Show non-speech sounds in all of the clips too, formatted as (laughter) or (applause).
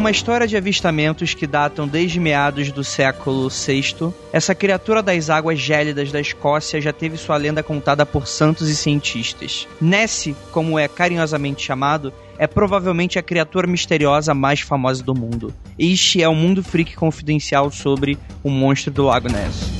Uma história de avistamentos que datam desde meados do século VI, essa criatura das águas gélidas da Escócia já teve sua lenda contada por santos e cientistas. Nessie, como é carinhosamente chamado, é provavelmente a criatura misteriosa mais famosa do mundo. Este é o Mundo Freak Confidencial sobre o monstro do Lago Ness.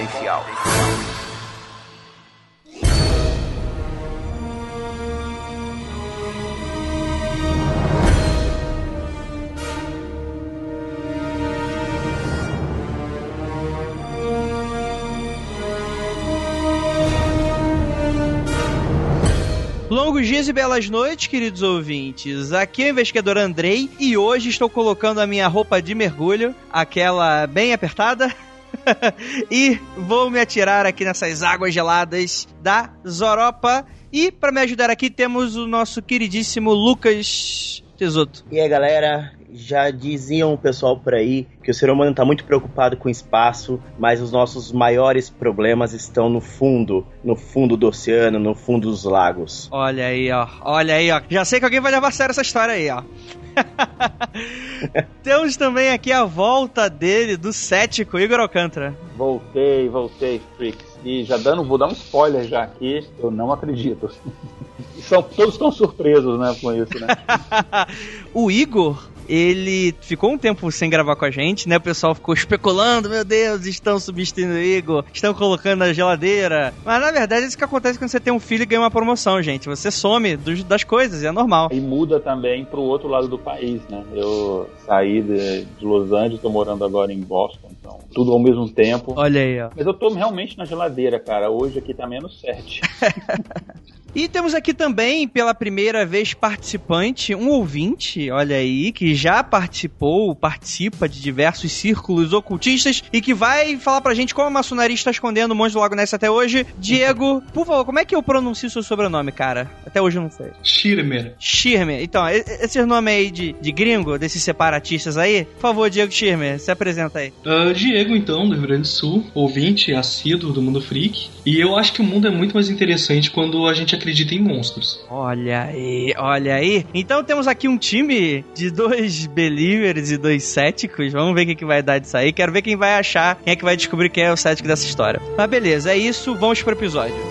Longos dias e belas noites, queridos ouvintes. Aqui é o investigador Andrei e hoje estou colocando a minha roupa de mergulho, aquela bem apertada. (laughs) e vou me atirar aqui nessas águas geladas da Zoropa. E para me ajudar aqui temos o nosso queridíssimo Lucas Tesoto. E aí, galera, já diziam o pessoal por aí que o ser humano está muito preocupado com o espaço, mas os nossos maiores problemas estão no fundo, no fundo do oceano, no fundo dos lagos. Olha aí, ó. Olha aí, ó. Já sei que alguém vai levar a sério essa história aí, ó. (laughs) Temos também aqui a volta dele, do cético Igor Alcântara. Voltei, voltei, freaks. E já dando, vou dar um spoiler já aqui, eu não acredito. (laughs) São, todos estão surpresos, né, com isso, né? (laughs) o Igor ele ficou um tempo sem gravar com a gente, né? O pessoal ficou especulando, meu Deus, estão substituindo o Igor, estão colocando na geladeira. Mas na verdade, é isso que acontece quando você tem um filho e ganha uma promoção, gente. Você some dos, das coisas, é normal. E muda também pro outro lado do país, né? Eu saí de, de Los Angeles, tô morando agora em Boston, então tudo ao mesmo tempo. Olha aí, ó. Mas eu tô realmente na geladeira, cara. Hoje aqui tá menos 7. (laughs) E temos aqui também, pela primeira vez, participante, um ouvinte, olha aí, que já participou, participa de diversos círculos ocultistas e que vai falar pra gente como a maçonaria está escondendo o monstro do Lago Ness até hoje. Diego, por favor, como é que eu pronuncio seu sobrenome, cara? Até hoje eu não sei. Schirmer. Schirmer. Então, esse nome aí de, de gringo, desses separatistas aí, por favor, Diego Schirmer, se apresenta aí. Uh, Diego, então, do Rio Grande do Sul, ouvinte assíduo do Mundo Freak. E eu acho que o mundo é muito mais interessante quando a gente acredita em monstros. Olha aí, olha aí. Então temos aqui um time de dois believers e dois céticos. Vamos ver o que, que vai dar disso aí. Quero ver quem vai achar, quem é que vai descobrir quem é o cético dessa história. Mas beleza, é isso. Vamos pro episódio.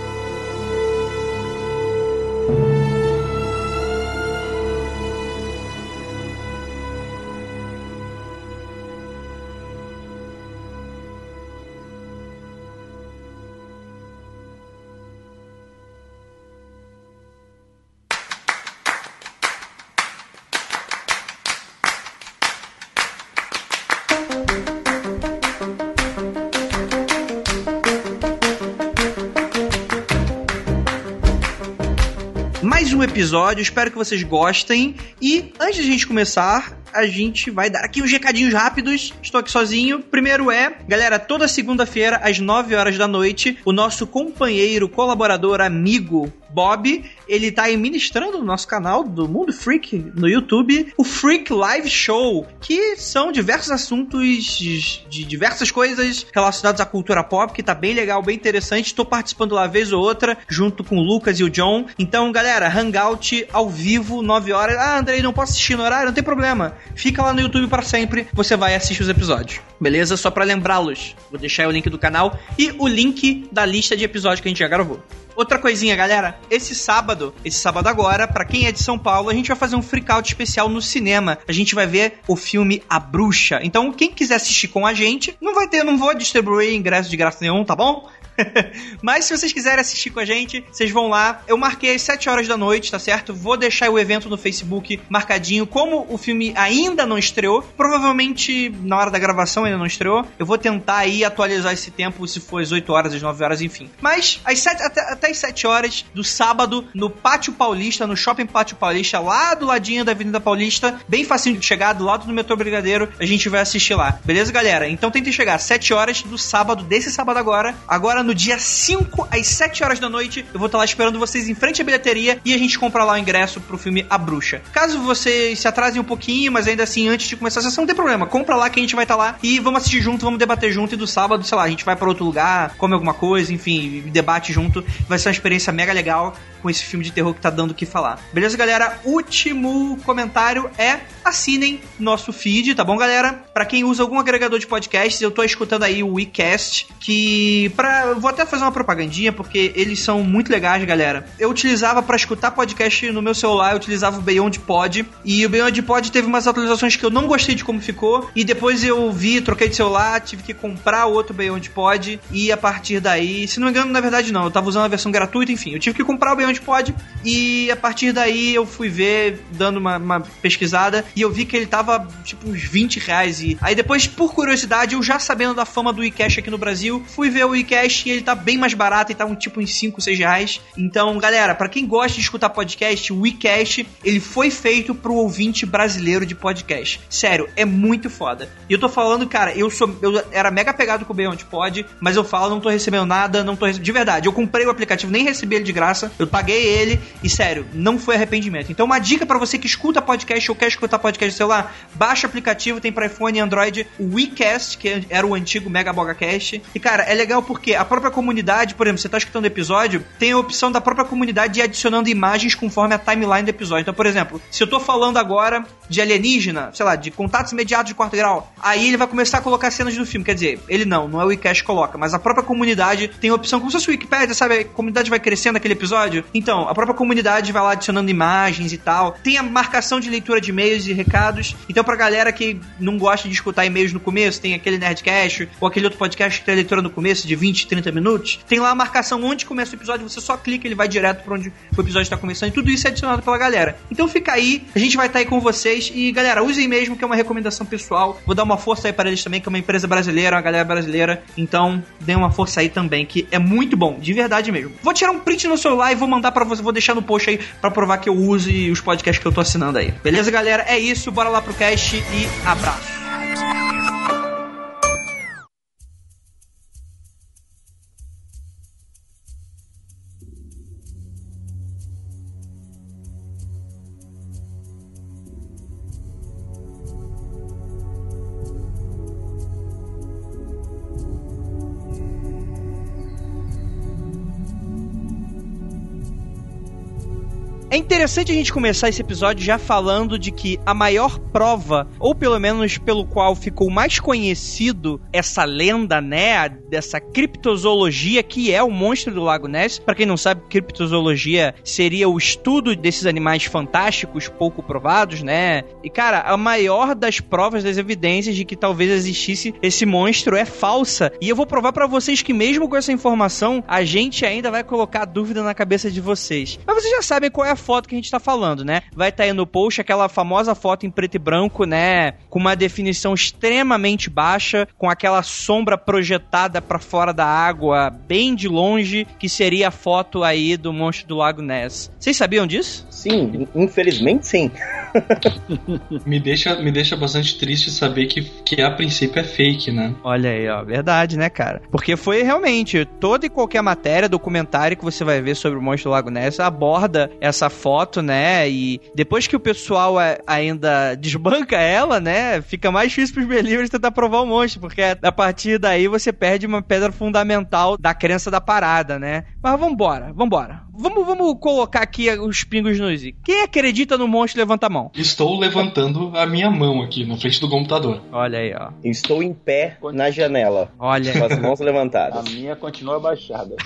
Episódio, espero que vocês gostem. E antes de a gente começar, a gente vai dar aqui uns recadinhos rápidos. Estou aqui sozinho. Primeiro é, galera, toda segunda-feira, às 9 horas da noite, o nosso companheiro, colaborador, amigo, Bob, ele tá ministrando no nosso canal do Mundo Freak no YouTube o Freak Live Show, que são diversos assuntos de diversas coisas relacionadas à cultura pop, que tá bem legal, bem interessante. Tô participando lá vez ou outra, junto com o Lucas e o John. Então, galera, hangout ao vivo, 9 horas. Ah, Andrei, não posso assistir no horário? Não tem problema. Fica lá no YouTube para sempre, você vai assistir os episódios. Beleza? Só para lembrá-los. Vou deixar o link do canal e o link da lista de episódios que a gente já gravou. Outra coisinha, galera. Esse sábado, esse sábado agora, para quem é de São Paulo, a gente vai fazer um freakout especial no cinema. A gente vai ver o filme A Bruxa. Então, quem quiser assistir com a gente, não vai ter, não vou distribuir ingresso de graça nenhum, tá bom? (laughs) Mas se vocês quiserem assistir com a gente, vocês vão lá. Eu marquei às 7 horas da noite, tá certo? Vou deixar o evento no Facebook marcadinho. Como o filme ainda não estreou, provavelmente na hora da gravação ainda não estreou, eu vou tentar aí atualizar esse tempo, se for às 8 horas, às 9 horas, enfim. Mas às 7, até, até às 7 horas do sábado, no Pátio Paulista, no Shopping Pátio Paulista, lá do ladinho da Avenida Paulista, bem facinho de chegar, do lado do metrô Brigadeiro, a gente vai assistir lá. Beleza, galera? Então tentem chegar às 7 horas do sábado, desse sábado agora. Agora no dia 5 às 7 horas da noite, eu vou estar lá esperando vocês em frente à bilheteria e a gente compra lá o ingresso pro filme A Bruxa. Caso vocês se atrasem um pouquinho, mas ainda assim antes de começar a sessão, não tem problema. Compra lá que a gente vai estar lá e vamos assistir junto, vamos debater junto e do sábado, sei lá, a gente vai para outro lugar, come alguma coisa, enfim, debate junto. Vai ser uma experiência mega legal com esse filme de terror que tá dando o que falar. Beleza, galera? Último comentário é assinem nosso feed, tá bom, galera? Para quem usa algum agregador de podcasts, eu tô escutando aí o WeCast, que para vou até fazer uma propagandinha porque eles são muito legais, galera. Eu utilizava para escutar podcast no meu celular, eu utilizava o Beyond Pod e o Beyond Pod teve umas atualizações que eu não gostei de como ficou e depois eu vi, troquei de celular, tive que comprar outro Beyond Pod e a partir daí, se não me engano, na verdade não, eu tava usando a versão gratuita, enfim, eu tive que comprar o Beyond Pod e a partir daí eu fui ver, dando uma, uma pesquisada e eu vi que ele tava tipo uns 20 reais. E aí depois, por curiosidade, eu já sabendo da fama do iCash aqui no Brasil, fui ver o iCash e ele tá bem mais barato, ele tá um tipo em 5, 6 reais. Então, galera, para quem gosta de escutar podcast, o iCash, ele foi feito pro ouvinte brasileiro de podcast. Sério, é muito foda. E eu tô falando, cara, eu sou eu era mega pegado com o Beyond Pod, mas eu falo, não tô recebendo nada, não tô recebendo, de verdade, eu comprei o aplicativo, nem recebi ele de graça. Eu ele e sério, não foi arrependimento. Então, uma dica para você que escuta podcast ou quer escutar podcast no celular, baixa o aplicativo, tem para iPhone e Android o WeCast, que era o antigo Mega Bogacast. E cara, é legal porque a própria comunidade, por exemplo, você tá escutando episódio, tem a opção da própria comunidade de ir adicionando imagens conforme a timeline do episódio. Então, por exemplo, se eu tô falando agora de alienígena, sei lá, de contatos imediatos de quarto grau, aí ele vai começar a colocar cenas do filme. Quer dizer, ele não, não é o WeCast que coloca, mas a própria comunidade tem a opção, como se fosse o Wikipedia, sabe? A comunidade vai crescendo naquele episódio. Então, a própria comunidade vai lá adicionando imagens e tal. Tem a marcação de leitura de e-mails e recados. Então, pra galera que não gosta de escutar e-mails no começo, tem aquele Nerdcast ou aquele outro podcast que tem a leitura no começo de 20, 30 minutos. Tem lá a marcação onde começa o episódio, você só clica, ele vai direto pra onde o episódio está começando. E tudo isso é adicionado pela galera. Então fica aí, a gente vai estar aí com vocês. E galera, usem mesmo, que é uma recomendação pessoal. Vou dar uma força aí para eles também, que é uma empresa brasileira, uma galera brasileira. Então, dê uma força aí também, que é muito bom, de verdade mesmo. Vou tirar um print no celular e vou mandar para você, vou deixar no post aí para provar que eu use os podcasts que eu tô assinando aí. Beleza, galera? É isso, bora lá pro cast e abraço. É interessante a gente começar esse episódio já falando de que a maior prova, ou pelo menos pelo qual ficou mais conhecido essa lenda, né, dessa criptozoologia que é o monstro do Lago Ness. Para quem não sabe, criptozoologia seria o estudo desses animais fantásticos pouco provados, né? E cara, a maior das provas das evidências de que talvez existisse esse monstro é falsa. E eu vou provar para vocês que mesmo com essa informação, a gente ainda vai colocar dúvida na cabeça de vocês. Mas vocês já sabem qual é a foto que a gente tá falando, né? Vai estar tá aí no post aquela famosa foto em preto e branco, né? Com uma definição extremamente baixa, com aquela sombra projetada para fora da água, bem de longe, que seria a foto aí do monstro do Lago Ness. Vocês sabiam disso? Sim, infelizmente sim. (laughs) me, deixa, me deixa bastante triste saber que, que a princípio é fake, né? Olha aí, ó, verdade, né, cara? Porque foi realmente toda e qualquer matéria, documentário que você vai ver sobre o monstro do Lago Ness aborda essa foto, né? E depois que o pessoal ainda desbanca ela, né? Fica mais difícil pros believers tentar provar o monstro, porque a partir daí você perde uma pedra fundamental da crença da parada, né? Mas vambora, vambora. Vamos, vamos colocar aqui os pingos nos i. Quem acredita no monstro, levanta a mão. Estou levantando a minha mão aqui na frente do computador. Olha aí, ó. Estou em pé na janela. Olha. Com as mãos levantadas. A minha continua baixada.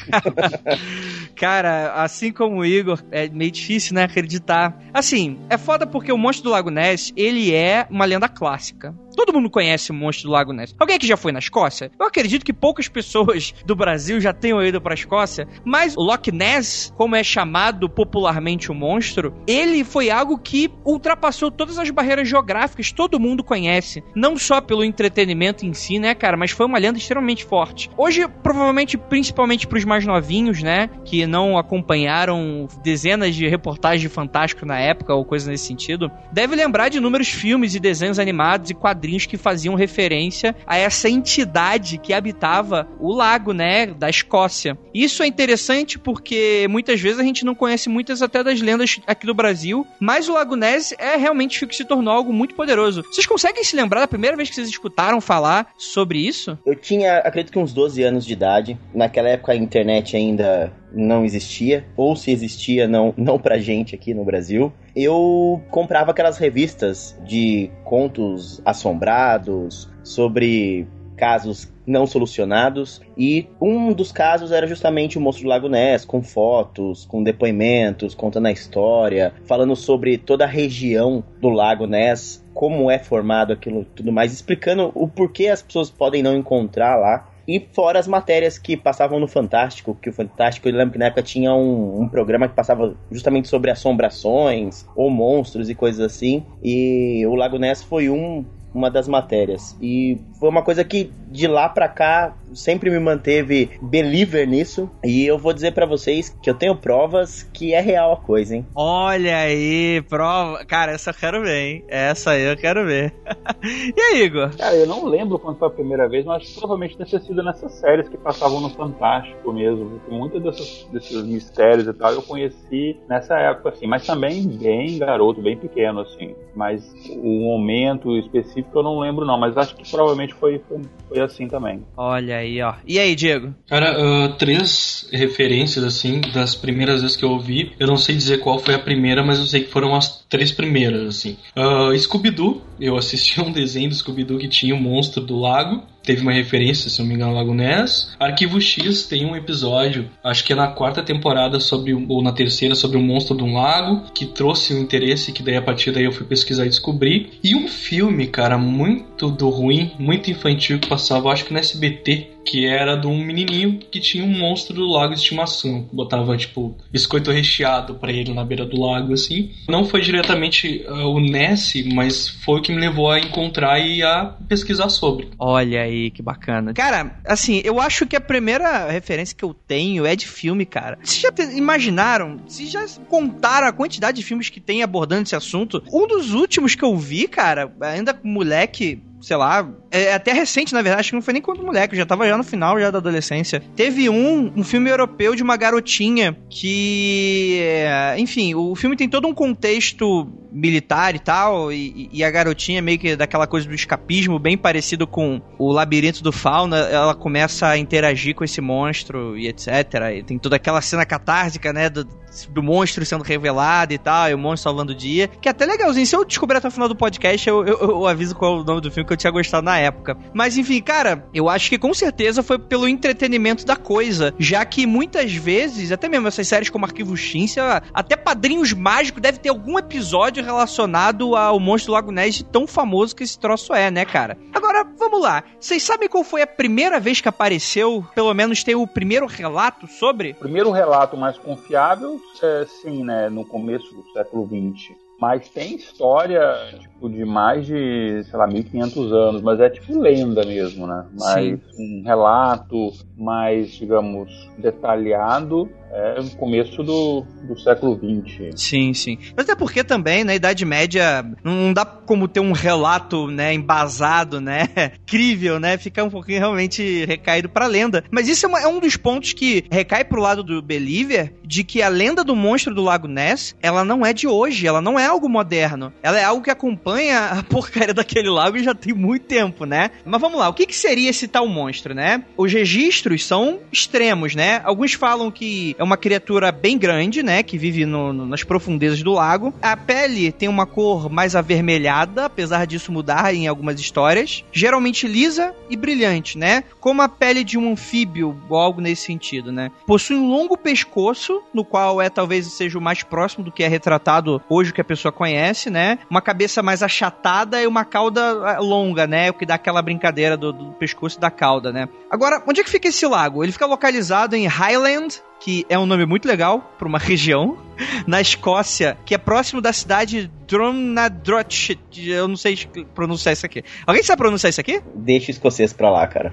(laughs) Cara, assim como o Igor, é meio difícil, né, acreditar. Assim, é foda porque o Monstro do Lago Ness, ele é uma lenda clássica. Todo mundo conhece o monstro do Lago Ness. Alguém que já foi na Escócia? Eu acredito que poucas pessoas (laughs) do Brasil já tenham ido pra Escócia, mas o Loch Ness, como é chamado popularmente o monstro, ele foi algo que ultrapassou todas as barreiras geográficas, todo mundo conhece. Não só pelo entretenimento em si, né, cara, mas foi uma lenda extremamente forte. Hoje, provavelmente, principalmente pros mais novinhos, né, que não acompanharam dezenas de reportagens de Fantástico na época ou coisa nesse sentido, deve lembrar de inúmeros filmes e desenhos animados e quadrinhos que faziam referência a essa entidade que habitava o lago, né, da Escócia. Isso é interessante porque muitas vezes a gente não conhece muitas até das lendas aqui do Brasil, mas o Lago Ness é realmente que se tornou algo muito poderoso. Vocês conseguem se lembrar da primeira vez que vocês escutaram falar sobre isso? Eu tinha, acredito que uns 12 anos de idade. Naquela época a internet ainda não existia, ou se existia, não, (laughs) não pra gente aqui no Brasil. Eu comprava aquelas revistas de contos assombrados, sobre casos não solucionados. E um dos casos era justamente o Monstro do Lago Ness, com fotos, com depoimentos, contando a história, falando sobre toda a região do Lago Ness, como é formado aquilo tudo mais, explicando o porquê as pessoas podem não encontrar lá. E fora as matérias que passavam no Fantástico, que o Fantástico, eu lembro que na época tinha um, um, programa que passava justamente sobre assombrações ou monstros e coisas assim. E o Lago Ness foi um uma das matérias. E foi uma coisa que de lá pra cá sempre me manteve believer nisso. E eu vou dizer para vocês que eu tenho provas que é real a coisa, hein? Olha aí, prova. Cara, essa eu quero ver, hein? Essa aí eu quero ver. (laughs) e aí, Igor? Cara, eu não lembro quando foi a primeira vez, mas provavelmente deve ter sido nessas séries que passavam no Fantástico mesmo. Muitos desses, desses mistérios e tal eu conheci nessa época, assim. Mas também bem garoto, bem pequeno, assim. Mas o momento específico eu não lembro, não. Mas acho que provavelmente foi, foi, foi assim também. Olha aí, ó. E aí, Diego? Cara, uh, três referências, assim, das primeiras vezes que eu ouvi. Eu não sei dizer qual foi a primeira, mas eu sei que foram as três primeiras, assim. Uh, Scooby-Doo, eu assisti a (laughs) um desenho do Scooby-Doo que tinha o monstro do lago teve uma referência, se não me engano, Lago Ness. Arquivo X tem um episódio, acho que é na quarta temporada sobre ou na terceira sobre o monstro de um lago, que trouxe um interesse que daí a partir daí eu fui pesquisar e descobrir. E um filme, cara, muito do ruim, muito infantil que passava, acho que no SBT, que era de um menininho que tinha um monstro do lago de estimação. Botava, tipo, biscoito recheado para ele na beira do lago, assim. Não foi diretamente uh, o Ness, mas foi o que me levou a encontrar e a pesquisar sobre. Olha aí, que bacana. Cara, assim, eu acho que a primeira referência que eu tenho é de filme, cara. Vocês já imaginaram? Vocês já contaram a quantidade de filmes que tem abordando esse assunto? Um dos últimos que eu vi, cara, ainda moleque, sei lá, é até recente, na verdade, acho que não foi nem quando moleque, já tava já no final já da adolescência. Teve um, um filme europeu de uma garotinha que, é, enfim, o filme tem todo um contexto militar e tal, e, e, a garotinha meio que daquela coisa do escapismo, bem parecido com o labirinto do fauna, ela começa a interagir com esse monstro e etc. E tem toda aquela cena catársica, né, do, do monstro sendo revelado e tal, e o monstro salvando o dia, que é até legalzinho. Se eu descobrir até o final do podcast, eu, eu, eu aviso qual é o nome do filme que eu tinha gostado na época. Mas enfim, cara, eu acho que com certeza foi pelo entretenimento da coisa, já que muitas vezes, até mesmo essas séries como Arquivo X, até Padrinhos Mágicos deve ter algum episódio relacionado ao Monstro do Lago Ness tão famoso que esse troço é, né, cara? Agora, vamos lá. Vocês sabem qual foi a primeira vez que apareceu, pelo menos tem o primeiro relato sobre? Primeiro relato mais confiável, é, sim, né, no começo do século XX. Mas tem história, tipo, de mais de, sei lá, 1500 anos, mas é tipo lenda mesmo, né? Mas Sim. um relato mais, digamos, detalhado é no começo do, do século XX. Sim, sim. Mas até porque também, na Idade Média, não dá como ter um relato, né, embasado, né, (laughs) crível, né, fica um pouquinho realmente recaído pra lenda. Mas isso é, uma, é um dos pontos que recai pro lado do Believer, de que a lenda do monstro do Lago Ness, ela não é de hoje, ela não é algo moderno. Ela é algo que acompanha a (laughs) porcaria daquele lago já tem muito tempo, né? Mas vamos lá, o que, que seria esse tal monstro, né? Os registros são extremos, né? Alguns falam que é uma criatura bem grande, né? Que vive no, no, nas profundezas do lago. A pele tem uma cor mais avermelhada, apesar disso mudar em algumas histórias. Geralmente lisa e brilhante, né? Como a pele de um anfíbio ou algo nesse sentido, né? Possui um longo pescoço, no qual é talvez seja o mais próximo do que é retratado hoje, que a pessoa conhece, né? Uma cabeça mais achatada e uma cauda eh, longa, né? O que dá aquela brincadeira do, do pescoço e da cauda, né? Agora, onde é que fica esse lago? Ele fica localizado em Highland, que é um nome muito legal para uma (laughs) região, na Escócia, que é próximo da cidade Drumnadrochit. Eu não sei pronunciar isso aqui. Alguém sabe pronunciar isso aqui? Deixa o escocês pra lá, cara.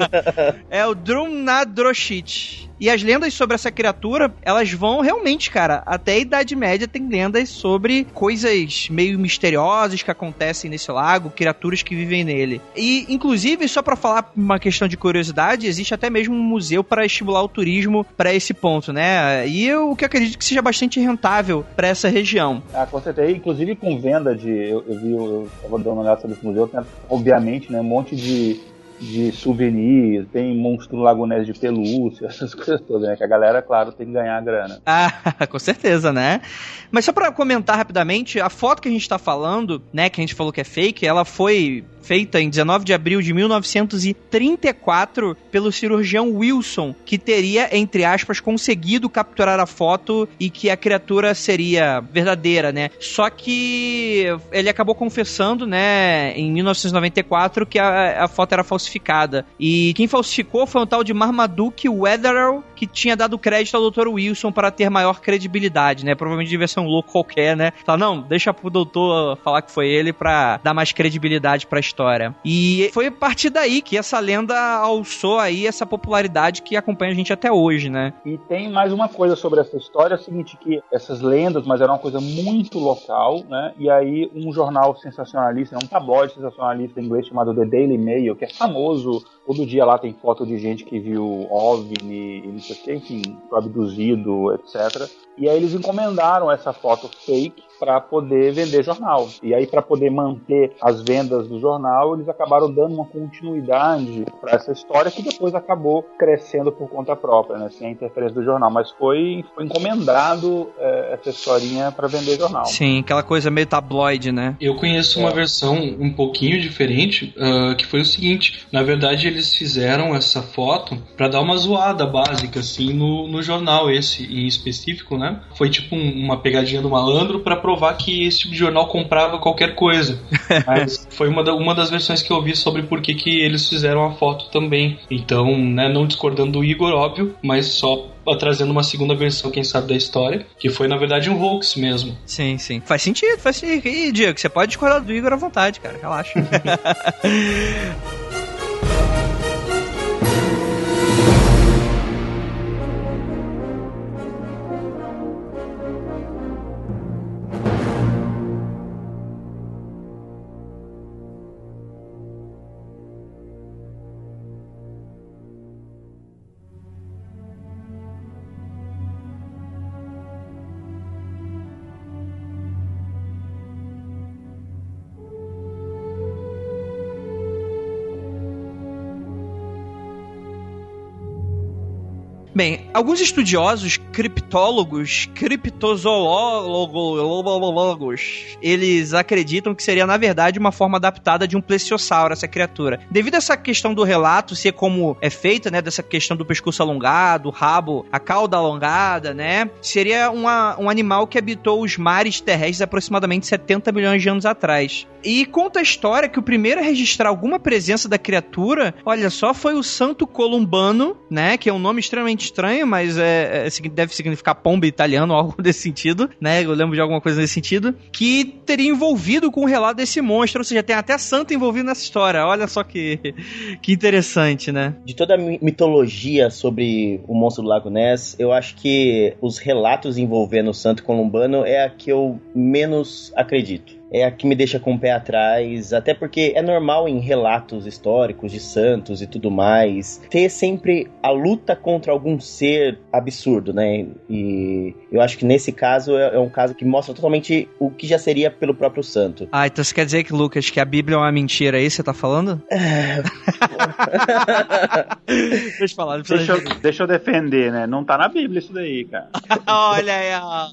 (laughs) é o Drumnadrochit. E as lendas sobre essa criatura, elas vão realmente, cara, até a Idade Média tem lendas sobre coisas meio misteriosas que acontecem nesse lago, criaturas que vivem nele. E, inclusive, só para falar uma questão de curiosidade, existe até mesmo um museu para estimular o turismo para esse ponto, né? E o que eu acredito que seja bastante rentável para essa região. Ah, com certeza. Inclusive com venda de. Eu, eu vi, eu tava dando uma olhada sobre esse museu, tem, obviamente, né, um monte de de souvenir, tem monstro lagunés de pelúcia, (laughs) essas coisas todas, né? Que a galera, claro, tem que ganhar a grana. Ah, (laughs) com certeza, né? Mas só para comentar rapidamente, a foto que a gente tá falando, né, que a gente falou que é fake, ela foi feita em 19 de abril de 1934 pelo cirurgião Wilson, que teria, entre aspas, conseguido capturar a foto e que a criatura seria verdadeira, né? Só que ele acabou confessando, né, em 1994 que a, a foto era falsificada. E quem falsificou foi um tal de Marmaduke Wetherell, que tinha dado crédito ao Dr. Wilson para ter maior credibilidade, né? Provavelmente devia ser um louco qualquer, né? Fala, não, deixa pro doutor falar que foi ele para dar mais credibilidade pra história. E foi a partir daí que essa lenda alçou aí essa popularidade que acompanha a gente até hoje, né? E tem mais uma coisa sobre essa história, é o seguinte, que essas lendas, mas era uma coisa muito local, né? E aí um jornal sensacionalista, um tabloide sensacionalista inglês chamado The Daily Mail, que é famoso, todo dia lá tem foto de gente que viu OVNI o enfim, abduzido, etc. E aí eles encomendaram essa foto fake para poder vender jornal. E aí, para poder manter as vendas do jornal, eles acabaram dando uma continuidade para essa história que depois acabou crescendo por conta própria, né? sem a interferência do jornal. Mas foi, foi encomendado é, essa historinha para vender jornal. Sim, aquela coisa meio tabloide, né? Eu conheço uma é. versão um pouquinho diferente, uh, que foi o seguinte: na verdade, eles fizeram essa foto para dar uma zoada básica, assim, no, no jornal, esse em específico, né? Foi tipo um, uma pegadinha do malandro para provar que esse tipo de jornal comprava qualquer coisa. (laughs) Mas foi uma, da, uma das versões que eu vi sobre por que, que eles fizeram a foto também. Então, né, não discordando do Igor, óbvio, mas só trazendo uma segunda versão, quem sabe, da história, que foi, na verdade, um hoax mesmo. Sim, sim. Faz sentido, faz sentido. E, Diego, você pode discordar do Igor à vontade, cara. Relaxa. (laughs) Bem, alguns estudiosos, criptólogos, criptozoólogos, eles acreditam que seria, na verdade, uma forma adaptada de um plesiosauro, essa criatura. Devido a essa questão do relato ser como é feita, né, dessa questão do pescoço alongado, o rabo, a cauda alongada, né, seria uma, um animal que habitou os mares terrestres aproximadamente 70 milhões de anos atrás. E conta a história que o primeiro a registrar alguma presença da criatura, olha só, foi o Santo Columbano, né, que é um nome extremamente estranho, mas é, é, deve significar pomba italiano, (laughs) algo desse sentido, né? Eu lembro de alguma coisa nesse sentido, que teria envolvido com o relato desse monstro, ou seja, tem até santo envolvido nessa história. Olha só que, (laughs) que interessante, né? De toda a mitologia sobre o monstro do Lago Ness, eu acho que os relatos envolvendo o santo columbano é a que eu menos acredito é a que me deixa com o pé atrás, até porque é normal em relatos históricos de santos e tudo mais ter sempre a luta contra algum ser absurdo, né? E eu acho que nesse caso é, é um caso que mostra totalmente o que já seria pelo próprio santo. Ah, então você quer dizer que, Lucas, que a Bíblia é uma mentira, aí é você tá falando? (laughs) deixa eu falar. Deixa eu, deixa eu defender, né? Não tá na Bíblia isso daí, cara. (laughs) Olha aí, ó.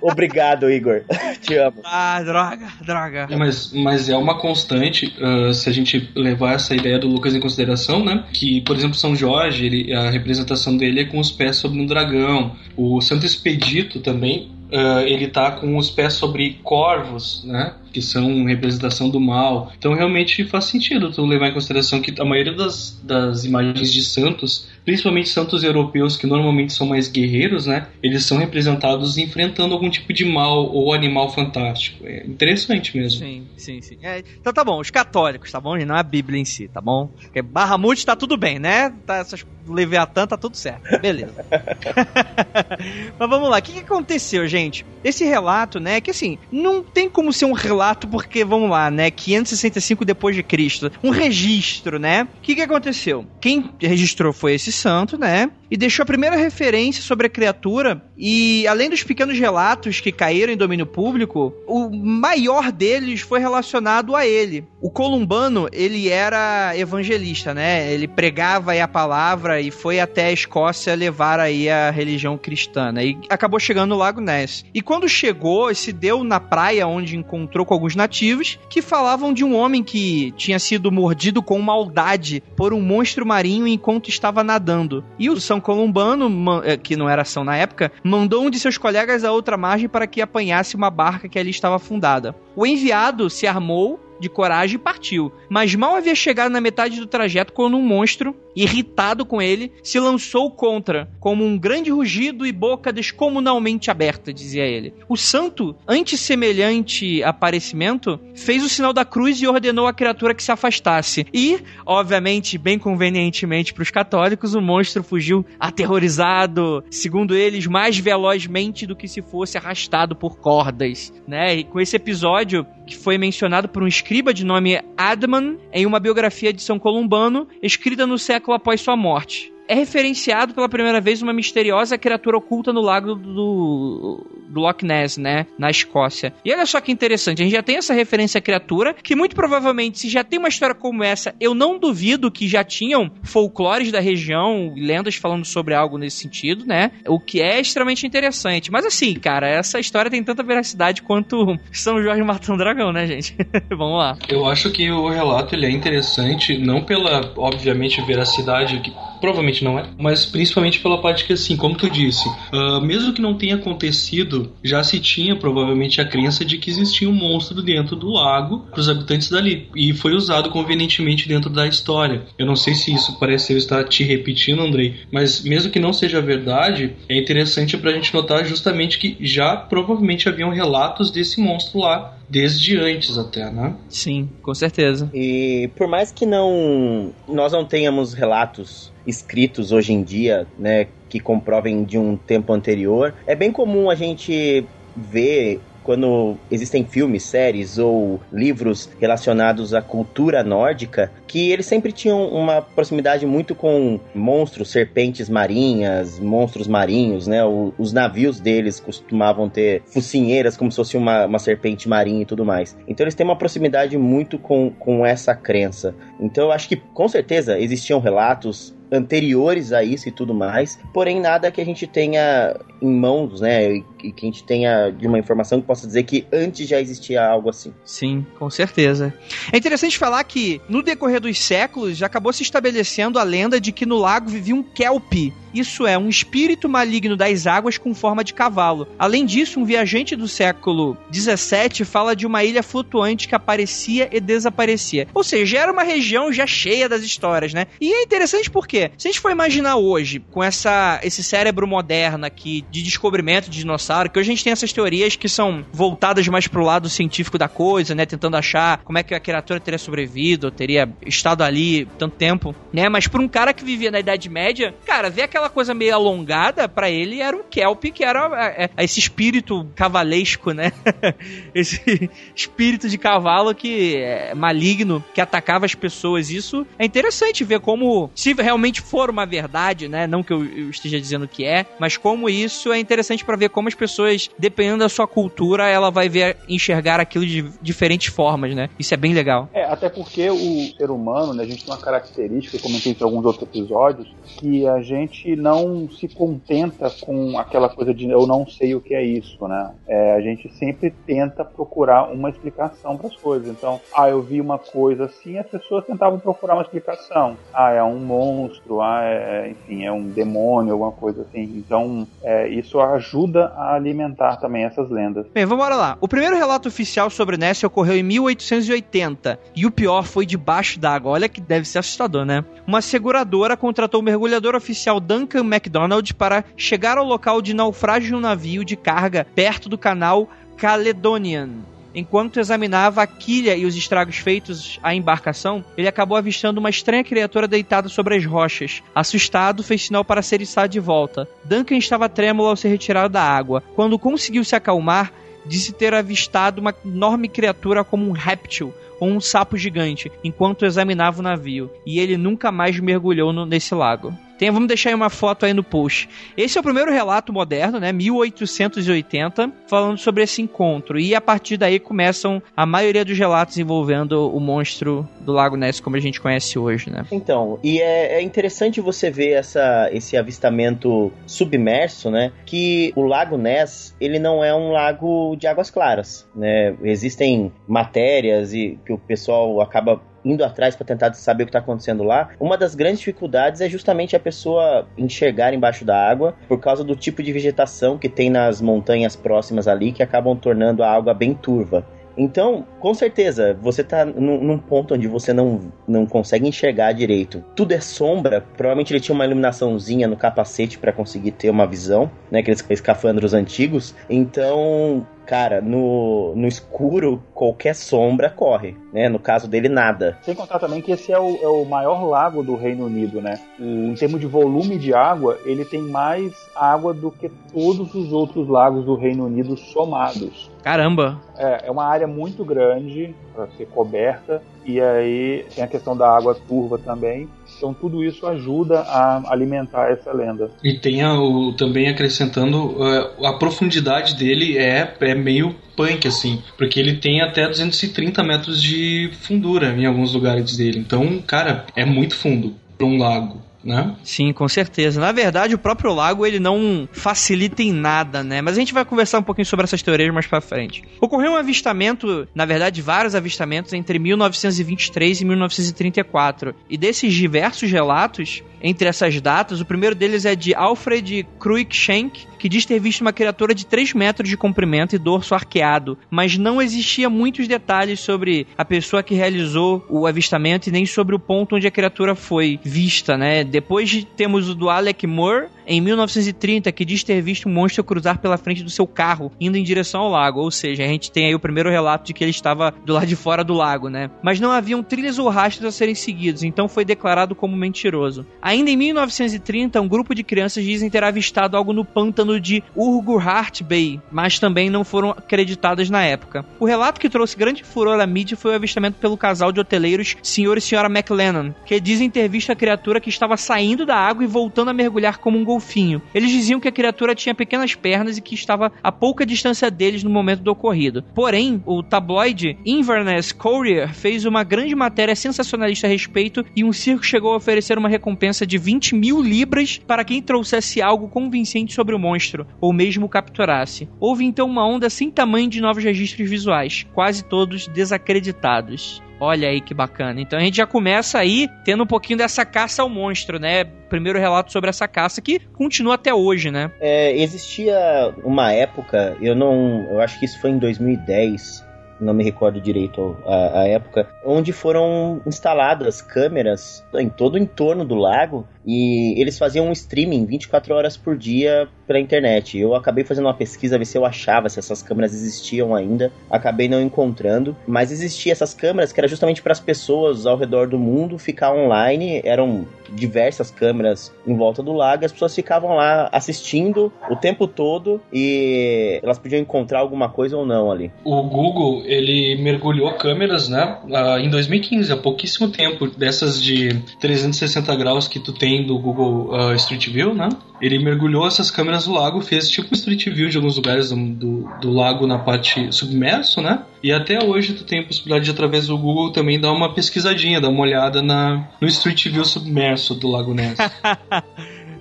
Obrigado, Igor. (laughs) Te amo. Ah, droga, droga. É, mas, mas é uma constante, uh, se a gente levar essa ideia do Lucas em consideração, né? Que, por exemplo, São Jorge, ele, a representação dele é com os pés sobre um dragão. O Santo Expedito também, uh, ele tá com os pés sobre corvos, né? Que são representação do mal. Então realmente faz sentido tu levar em consideração que a maioria das, das imagens de santos, principalmente santos europeus que normalmente são mais guerreiros, né? Eles são representados enfrentando algum tipo de mal ou animal fantástico. É interessante mesmo. Sim, sim, sim. É, então tá bom, os católicos, tá bom? E não a Bíblia em si, tá bom? Porque Barramute tá tudo bem, né? Tá, essas Leviatã tá tudo certo. Beleza. (laughs) Mas vamos lá, o que, que aconteceu, gente? Esse relato, né, que assim, não tem como ser um relato porque, vamos lá, né, 565 depois de Cristo, um registro, né? O que, que aconteceu? Quem registrou foi esse santo, né? E deixou a primeira referência sobre a criatura e além dos pequenos relatos que caíram em domínio público, o maior deles foi relacionado a ele. O Columbano, ele era evangelista, né? Ele pregava a palavra e foi até a Escócia levar aí a religião cristã, né? E acabou chegando no Lago Ness. E quando chegou, se deu na praia onde encontrou com alguns nativos que falavam de um homem que tinha sido mordido com maldade por um monstro marinho enquanto estava nadando. E o São Columbano, eh, que não era ação na época, mandou um de seus colegas a outra margem para que apanhasse uma barca que ali estava afundada. O enviado se armou de coragem e partiu. Mas mal havia chegado na metade do trajeto quando um monstro, irritado com ele, se lançou contra, como um grande rugido e boca descomunalmente aberta, dizia ele. O santo, ante semelhante aparecimento, fez o sinal da cruz e ordenou à criatura que se afastasse. E, obviamente, bem convenientemente para os católicos, o monstro fugiu aterrorizado, segundo eles, mais velozmente do que se fosse arrastado por cordas, né? E com esse episódio que foi mencionado por um escriba de nome Adman em uma biografia de São Columbano, escrita no século após sua morte é referenciado pela primeira vez uma misteriosa criatura oculta no lago do, do Loch Ness, né? Na Escócia. E olha só que interessante, a gente já tem essa referência à criatura, que muito provavelmente, se já tem uma história como essa, eu não duvido que já tinham folclores da região, lendas falando sobre algo nesse sentido, né? O que é extremamente interessante. Mas assim, cara, essa história tem tanta veracidade quanto (laughs) São Jorge matando um dragão, né, gente? (laughs) Vamos lá. Eu acho que o relato ele é interessante, não pela, obviamente, veracidade que provavelmente não é, mas principalmente pela parte que, assim, como tu disse, uh, mesmo que não tenha acontecido, já se tinha provavelmente a crença de que existia um monstro dentro do lago para os habitantes dali, e foi usado convenientemente dentro da história. Eu não sei se isso parece eu estar te repetindo, Andrei, mas mesmo que não seja verdade, é interessante para a gente notar justamente que já provavelmente haviam relatos desse monstro lá desde antes até, né? Sim, com certeza. E por mais que não nós não tenhamos relatos escritos hoje em dia, né, que comprovem de um tempo anterior, é bem comum a gente ver quando existem filmes, séries ou livros relacionados à cultura nórdica, que eles sempre tinham uma proximidade muito com monstros, serpentes marinhas, monstros marinhos, né? O, os navios deles costumavam ter focinheiras como se fosse uma, uma serpente marinha e tudo mais. Então eles têm uma proximidade muito com, com essa crença. Então eu acho que com certeza existiam relatos anteriores a isso e tudo mais, porém nada que a gente tenha em mãos, né, e que a gente tenha de uma informação que possa dizer que antes já existia algo assim. Sim, com certeza. É interessante falar que no decorrer dos séculos já acabou se estabelecendo a lenda de que no lago vivia um kelp. Isso é, um espírito maligno das águas com forma de cavalo. Além disso, um viajante do século 17 fala de uma ilha flutuante que aparecia e desaparecia. Ou seja, era uma região já cheia das histórias, né? E é interessante porque, se a gente for imaginar hoje, com essa, esse cérebro moderno aqui de descobrimento de dinossauro, que hoje a gente tem essas teorias que são voltadas mais pro lado científico da coisa, né? Tentando achar como é que a criatura teria sobrevivido, teria estado ali tanto tempo, né? Mas para um cara que vivia na Idade Média, cara, ver aquela coisa meio alongada, para ele era um Kelp, que era é, é, esse espírito cavalesco, né? (laughs) esse espírito de cavalo que é maligno, que atacava as pessoas. Isso é interessante ver como, se realmente for uma verdade, né? Não que eu, esteja dizendo que é, mas como isso isso é interessante para ver como as pessoas, dependendo da sua cultura, ela vai ver enxergar aquilo de diferentes formas, né? Isso é bem legal. É, até porque o ser humano, né, a gente tem uma característica, eu comentei em alguns outros episódios, que a gente não se contenta com aquela coisa de eu não sei o que é isso, né? É, a gente sempre tenta procurar uma explicação para as coisas. Então, ah, eu vi uma coisa assim, as pessoas tentavam procurar uma explicação. Ah, é um monstro, ah, é, enfim, é um demônio, alguma coisa assim. Então, é, isso ajuda a alimentar também essas lendas. Bem, vamos lá. O primeiro relato oficial sobre Nessie ocorreu em 1880 e o pior foi debaixo d'água. Olha que deve ser assustador, né? Uma seguradora contratou o mergulhador oficial Duncan MacDonald para chegar ao local de naufrágio de um navio de carga perto do canal Caledonian. Enquanto examinava a quilha e os estragos feitos à embarcação, ele acabou avistando uma estranha criatura deitada sobre as rochas. Assustado, fez sinal para ser içado de volta. Duncan estava trêmulo ao ser retirado da água. Quando conseguiu se acalmar, disse ter avistado uma enorme criatura como um réptil ou um sapo gigante enquanto examinava o navio, e ele nunca mais mergulhou no, nesse lago. Tem, vamos deixar aí uma foto aí no post. Esse é o primeiro relato moderno, né? 1880, falando sobre esse encontro. E a partir daí começam a maioria dos relatos envolvendo o monstro do Lago Ness, como a gente conhece hoje, né? Então, e é, é interessante você ver essa, esse avistamento submerso, né? Que o Lago Ness, ele não é um lago de águas claras, né? Existem matérias e que o pessoal acaba indo atrás para tentar saber o que está acontecendo lá, uma das grandes dificuldades é justamente a pessoa enxergar embaixo da água por causa do tipo de vegetação que tem nas montanhas próximas ali que acabam tornando a água bem turva. Então, com certeza, você tá num, num, ponto onde você não, não consegue enxergar direito. Tudo é sombra. Provavelmente ele tinha uma iluminaçãozinha no capacete para conseguir ter uma visão, né? Aqueles escafandros antigos. Então, cara, no, no escuro, qualquer sombra corre, né? No caso dele, nada. Sem contar também que esse é o, é o maior lago do Reino Unido, né? E, em termos de volume de água, ele tem mais água do que todos os outros lagos do Reino Unido somados. Caramba! É, é uma área muito grande para ser coberta, e aí tem a questão da água turva também. Então tudo isso ajuda a alimentar essa lenda. E tem o, também acrescentando a, a profundidade dele é, é meio punk assim, porque ele tem até 230 metros de fundura em alguns lugares dele. Então, cara, é muito fundo para um lago né? Sim, com certeza. Na verdade, o próprio lago ele não facilita em nada, né? Mas a gente vai conversar um pouquinho sobre essas teorias mais para frente. Ocorreu um avistamento, na verdade, vários avistamentos entre 1923 e 1934. E desses diversos relatos, entre essas datas, o primeiro deles é de Alfred Cruikshank, que diz ter visto uma criatura de 3 metros de comprimento e dorso arqueado, mas não existia muitos detalhes sobre a pessoa que realizou o avistamento e nem sobre o ponto onde a criatura foi vista, né? Depois temos o do Alec Moore, em 1930, que diz ter visto um monstro cruzar pela frente do seu carro, indo em direção ao lago. Ou seja, a gente tem aí o primeiro relato de que ele estava do lado de fora do lago, né? Mas não haviam trilhas ou rastros a serem seguidos, então foi declarado como mentiroso. Ainda em 1930, um grupo de crianças dizem ter avistado algo no pântano de Urquhart Bay, mas também não foram acreditadas na época. O relato que trouxe grande furor à mídia foi o avistamento pelo casal de hoteleiros Sr. e Sra. McLennan, que dizem ter visto a criatura que estava saindo da água e voltando a mergulhar como um golfinho. Eles diziam que a criatura tinha pequenas pernas e que estava a pouca distância deles no momento do ocorrido. Porém, o tabloide Inverness Courier fez uma grande matéria sensacionalista a respeito e um circo chegou a oferecer uma recompensa de 20 mil libras para quem trouxesse algo convincente sobre o monstro, ou mesmo capturasse. Houve então uma onda sem tamanho de novos registros visuais, quase todos desacreditados. Olha aí que bacana. Então a gente já começa aí tendo um pouquinho dessa caça ao monstro, né? Primeiro relato sobre essa caça que continua até hoje, né? É, existia uma época, eu não. Eu acho que isso foi em 2010 não me recordo direito a, a, época, onde foram instaladas câmeras em todo o entorno do lago e eles faziam um streaming 24 horas por dia pela internet. Eu acabei fazendo uma pesquisa ver se eu achava se essas câmeras existiam ainda, acabei não encontrando, mas existiam essas câmeras que era justamente para as pessoas ao redor do mundo ficar online, eram diversas câmeras em volta do lago, as pessoas ficavam lá assistindo o tempo todo e elas podiam encontrar alguma coisa ou não ali. O Google, ele mergulhou câmeras, né, em 2015, há pouquíssimo tempo, dessas de 360 graus que tu tem do Google uh, Street View, né? Ele mergulhou essas câmeras no lago, fez tipo um Street View de alguns lugares do, do, do lago na parte submerso, né? E até hoje tu tem a possibilidade de, através do Google, também dar uma pesquisadinha, dar uma olhada na, no Street View submerso do Lago Ness. (laughs)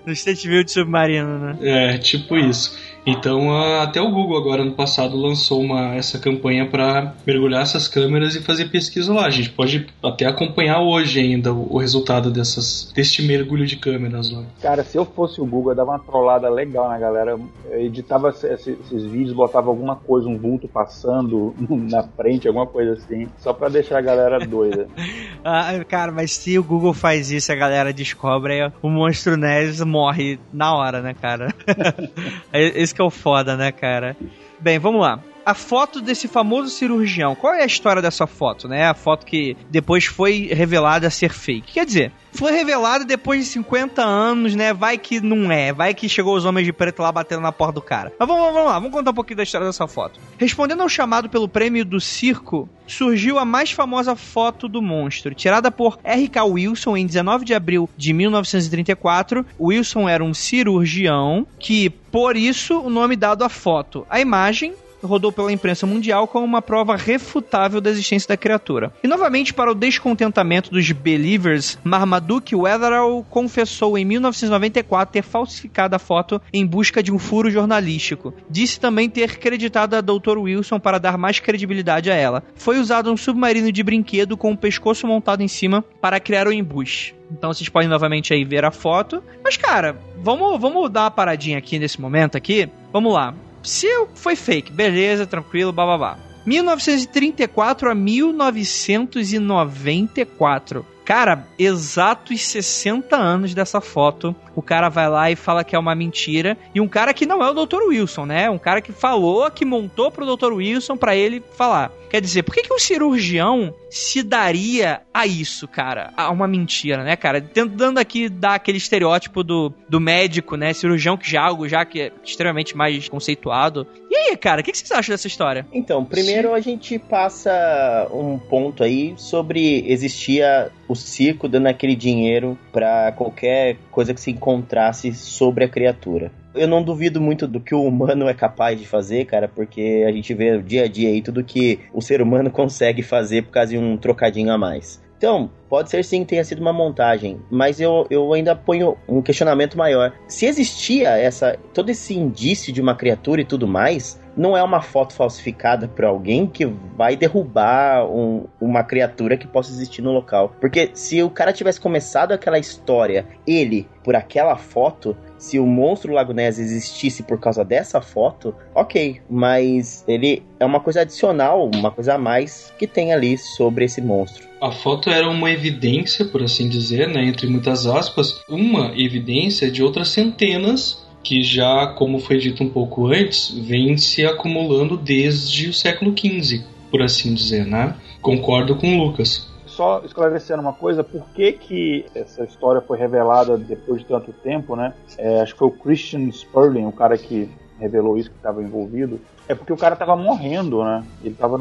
No State View de submarino, né? É, tipo isso. Então, até o Google agora no passado lançou uma, essa campanha para mergulhar essas câmeras e fazer pesquisa lá. A gente pode até acompanhar hoje ainda o, o resultado dessas, deste mergulho de câmeras lá. Cara, se eu fosse o Google, eu dava uma trollada legal na galera. Eu editava esse- esse- esses vídeos, botava alguma coisa, um vulto passando (laughs) na frente, alguma coisa assim, só pra deixar a galera doida. (laughs) Ah, cara, mas se o Google faz isso e a galera descobre, aí o monstro Ness morre na hora, né, cara? (laughs) É Que é o foda, né, cara? Bem, vamos lá. A foto desse famoso cirurgião, qual é a história dessa foto, né? A foto que depois foi revelada ser fake. Quer dizer, foi revelada depois de 50 anos, né? Vai que não é, vai que chegou os homens de preto lá batendo na porta do cara. Mas vamos, vamos lá, vamos contar um pouquinho da história dessa foto. Respondendo ao chamado pelo prêmio do circo, surgiu a mais famosa foto do monstro, tirada por R.K. Wilson em 19 de abril de 1934. Wilson era um cirurgião que, por isso, o nome dado à foto. A imagem rodou pela imprensa mundial como uma prova refutável da existência da criatura. E novamente, para o descontentamento dos believers, Marmaduke Weatherall confessou em 1994 ter falsificado a foto em busca de um furo jornalístico. Disse também ter creditado a Dr. Wilson para dar mais credibilidade a ela. Foi usado um submarino de brinquedo com o pescoço montado em cima para criar o embuste. Então vocês podem novamente aí ver a foto. Mas, cara, vamos, vamos dar uma paradinha aqui nesse momento aqui. Vamos lá. Se foi fake, beleza, tranquilo, bababá. 1934 a 1994. Cara, exatos 60 anos dessa foto. O cara vai lá e fala que é uma mentira. E um cara que não é o Dr. Wilson, né? Um cara que falou, que montou pro Dr. Wilson pra ele falar. Quer dizer, por que, que um cirurgião se daria a isso, cara? A uma mentira, né, cara? Tentando aqui dar aquele estereótipo do, do médico, né? Cirurgião que já é algo já que é extremamente mais conceituado. E aí, cara, o que, que vocês acham dessa história? Então, primeiro a gente passa um ponto aí sobre existia o circo dando aquele dinheiro pra qualquer coisa que se encontrasse sobre a criatura. Eu não duvido muito do que o humano é capaz de fazer, cara, porque a gente vê dia a dia aí tudo que o ser humano (laughs) consegue fazer por causa de um trocadinho a mais. Então, pode ser sim que tenha sido uma montagem, mas eu, eu ainda ponho um questionamento maior. Se existia essa todo esse indício de uma criatura e tudo mais, não é uma foto falsificada por alguém que vai derrubar um- uma criatura que possa existir no local. Porque se o cara tivesse começado aquela história, ele, por aquela foto, se o monstro Lago Ness existisse por causa dessa foto, ok. Mas ele é uma coisa adicional, uma coisa a mais que tem ali sobre esse monstro. A foto era uma evidência, por assim dizer, né, entre muitas aspas, uma evidência de outras centenas que já, como foi dito um pouco antes, vem se acumulando desde o século XV, por assim dizer, né? Concordo com o Lucas. Só esclarecendo uma coisa, por que, que essa história foi revelada depois de tanto tempo, né? É, acho que foi o Christian Sperling, o cara que revelou isso, que estava envolvido. É porque o cara estava morrendo, né? Ele estava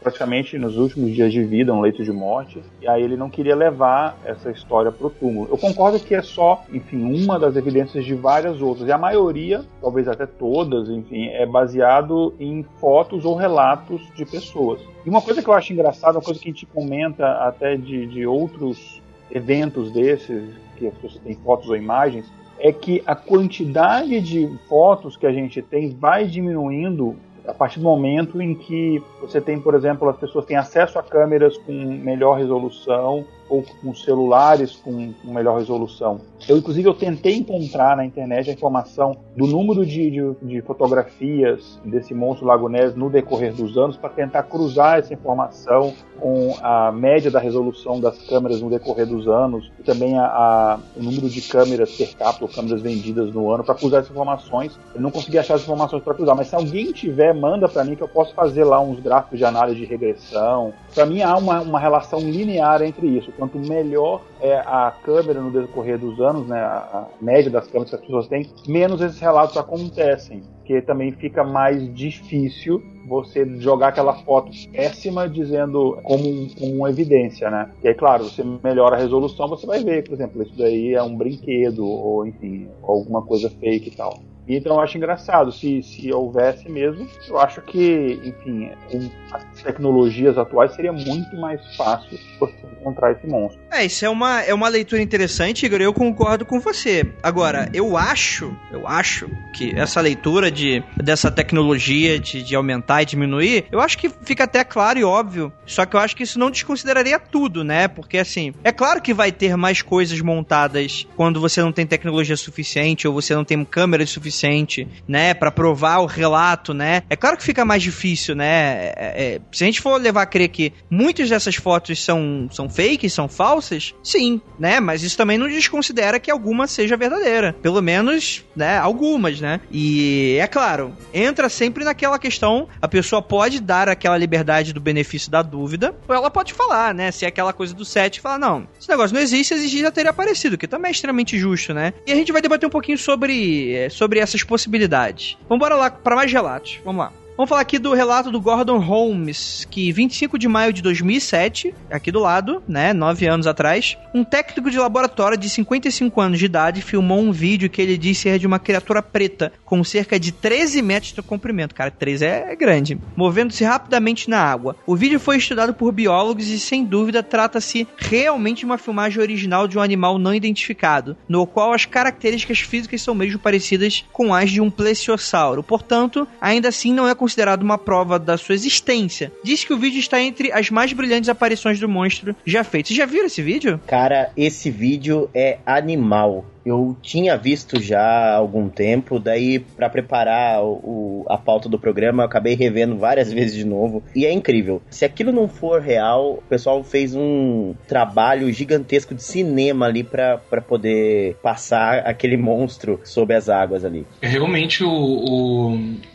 praticamente nos últimos dias de vida, no leito de morte, e aí ele não queria levar essa história pro túmulo. Eu concordo que é só, enfim, uma das evidências de várias outras, e a maioria, talvez até todas, enfim, é baseado em fotos ou relatos de pessoas. E uma coisa que eu acho engraçada, uma coisa que a gente comenta até de, de outros eventos desses, que as pessoas têm fotos ou imagens, é que a quantidade de fotos que a gente tem vai diminuindo a partir do momento em que você tem, por exemplo, as pessoas têm acesso a câmeras com melhor resolução ou com celulares com, melhor resolução. Eu, inclusive, eu tentei encontrar na internet a informação do número de, de, de fotografias desse monstro Lago Ness no decorrer dos anos para tentar cruzar essa informação com a média da resolução das câmeras no decorrer dos anos e também a, a, o número de câmeras per capita ou câmeras vendidas no ano para cruzar essas informações. Eu não consegui achar as informações para cruzar, mas se alguém tiver, manda para mim que eu posso fazer lá uns gráficos de análise de regressão. Para mim há uma, uma relação linear entre isso. Quanto melhor é a câmera no decorrer dos anos, né, a, média das câmeras que as pessoas têm, menos esses relatos acontecem. Porque também fica mais difícil você jogar aquela foto péssima dizendo como, um, como uma evidência, né? E aí, claro, você melhora a resolução, você vai ver, por exemplo, isso daí é um brinquedo, ou enfim, alguma coisa fake e tal. Então eu acho engraçado, se, se houvesse mesmo, eu acho que, enfim, com as tecnologias atuais seria muito mais fácil você encontrar esse monstro. É, isso é uma, é uma leitura interessante, Igor, eu concordo com você. Agora, eu acho, eu acho que essa leitura de, dessa tecnologia de, de aumentar e diminuir, eu acho que fica até claro e óbvio, só que eu acho que isso não desconsideraria tudo, né? Porque, assim, é claro que vai ter mais coisas montadas quando você não tem tecnologia suficiente ou você não tem câmera suficiente, né, para provar o relato, né? É claro que fica mais difícil, né? É, é, se a gente for levar a crer que muitas dessas fotos são, são fakes, são falsas, sim, né? Mas isso também não desconsidera que alguma seja verdadeira. Pelo menos, né, algumas, né? E é claro, entra sempre naquela questão, a pessoa pode dar aquela liberdade do benefício da dúvida, ou ela pode falar, né? Se é aquela coisa do set, falar, não, esse negócio não existe, exigir já teria aparecido, que também é extremamente justo, né? E a gente vai debater um pouquinho sobre, é, sobre essas possibilidades. Vamos lá para mais relatos. Vamos lá. Vamos falar aqui do relato do Gordon Holmes, que 25 de maio de 2007, aqui do lado, né, nove anos atrás, um técnico de laboratório de 55 anos de idade filmou um vídeo que ele disse ser de uma criatura preta com cerca de 13 metros de comprimento, cara, 13 é grande, movendo-se rapidamente na água. O vídeo foi estudado por biólogos e sem dúvida trata-se realmente de uma filmagem original de um animal não identificado, no qual as características físicas são mesmo parecidas com as de um plesiosauro. Portanto, ainda assim não é considerado uma prova da sua existência. Diz que o vídeo está entre as mais brilhantes aparições do monstro já feitas. Vocês já viram esse vídeo? Cara, esse vídeo é animal eu tinha visto já há algum tempo, daí para preparar o, a pauta do programa eu acabei revendo várias (laughs) vezes de novo e é incrível. Se aquilo não for real, o pessoal fez um trabalho gigantesco de cinema ali para poder passar aquele monstro sob as águas ali. É realmente o, o,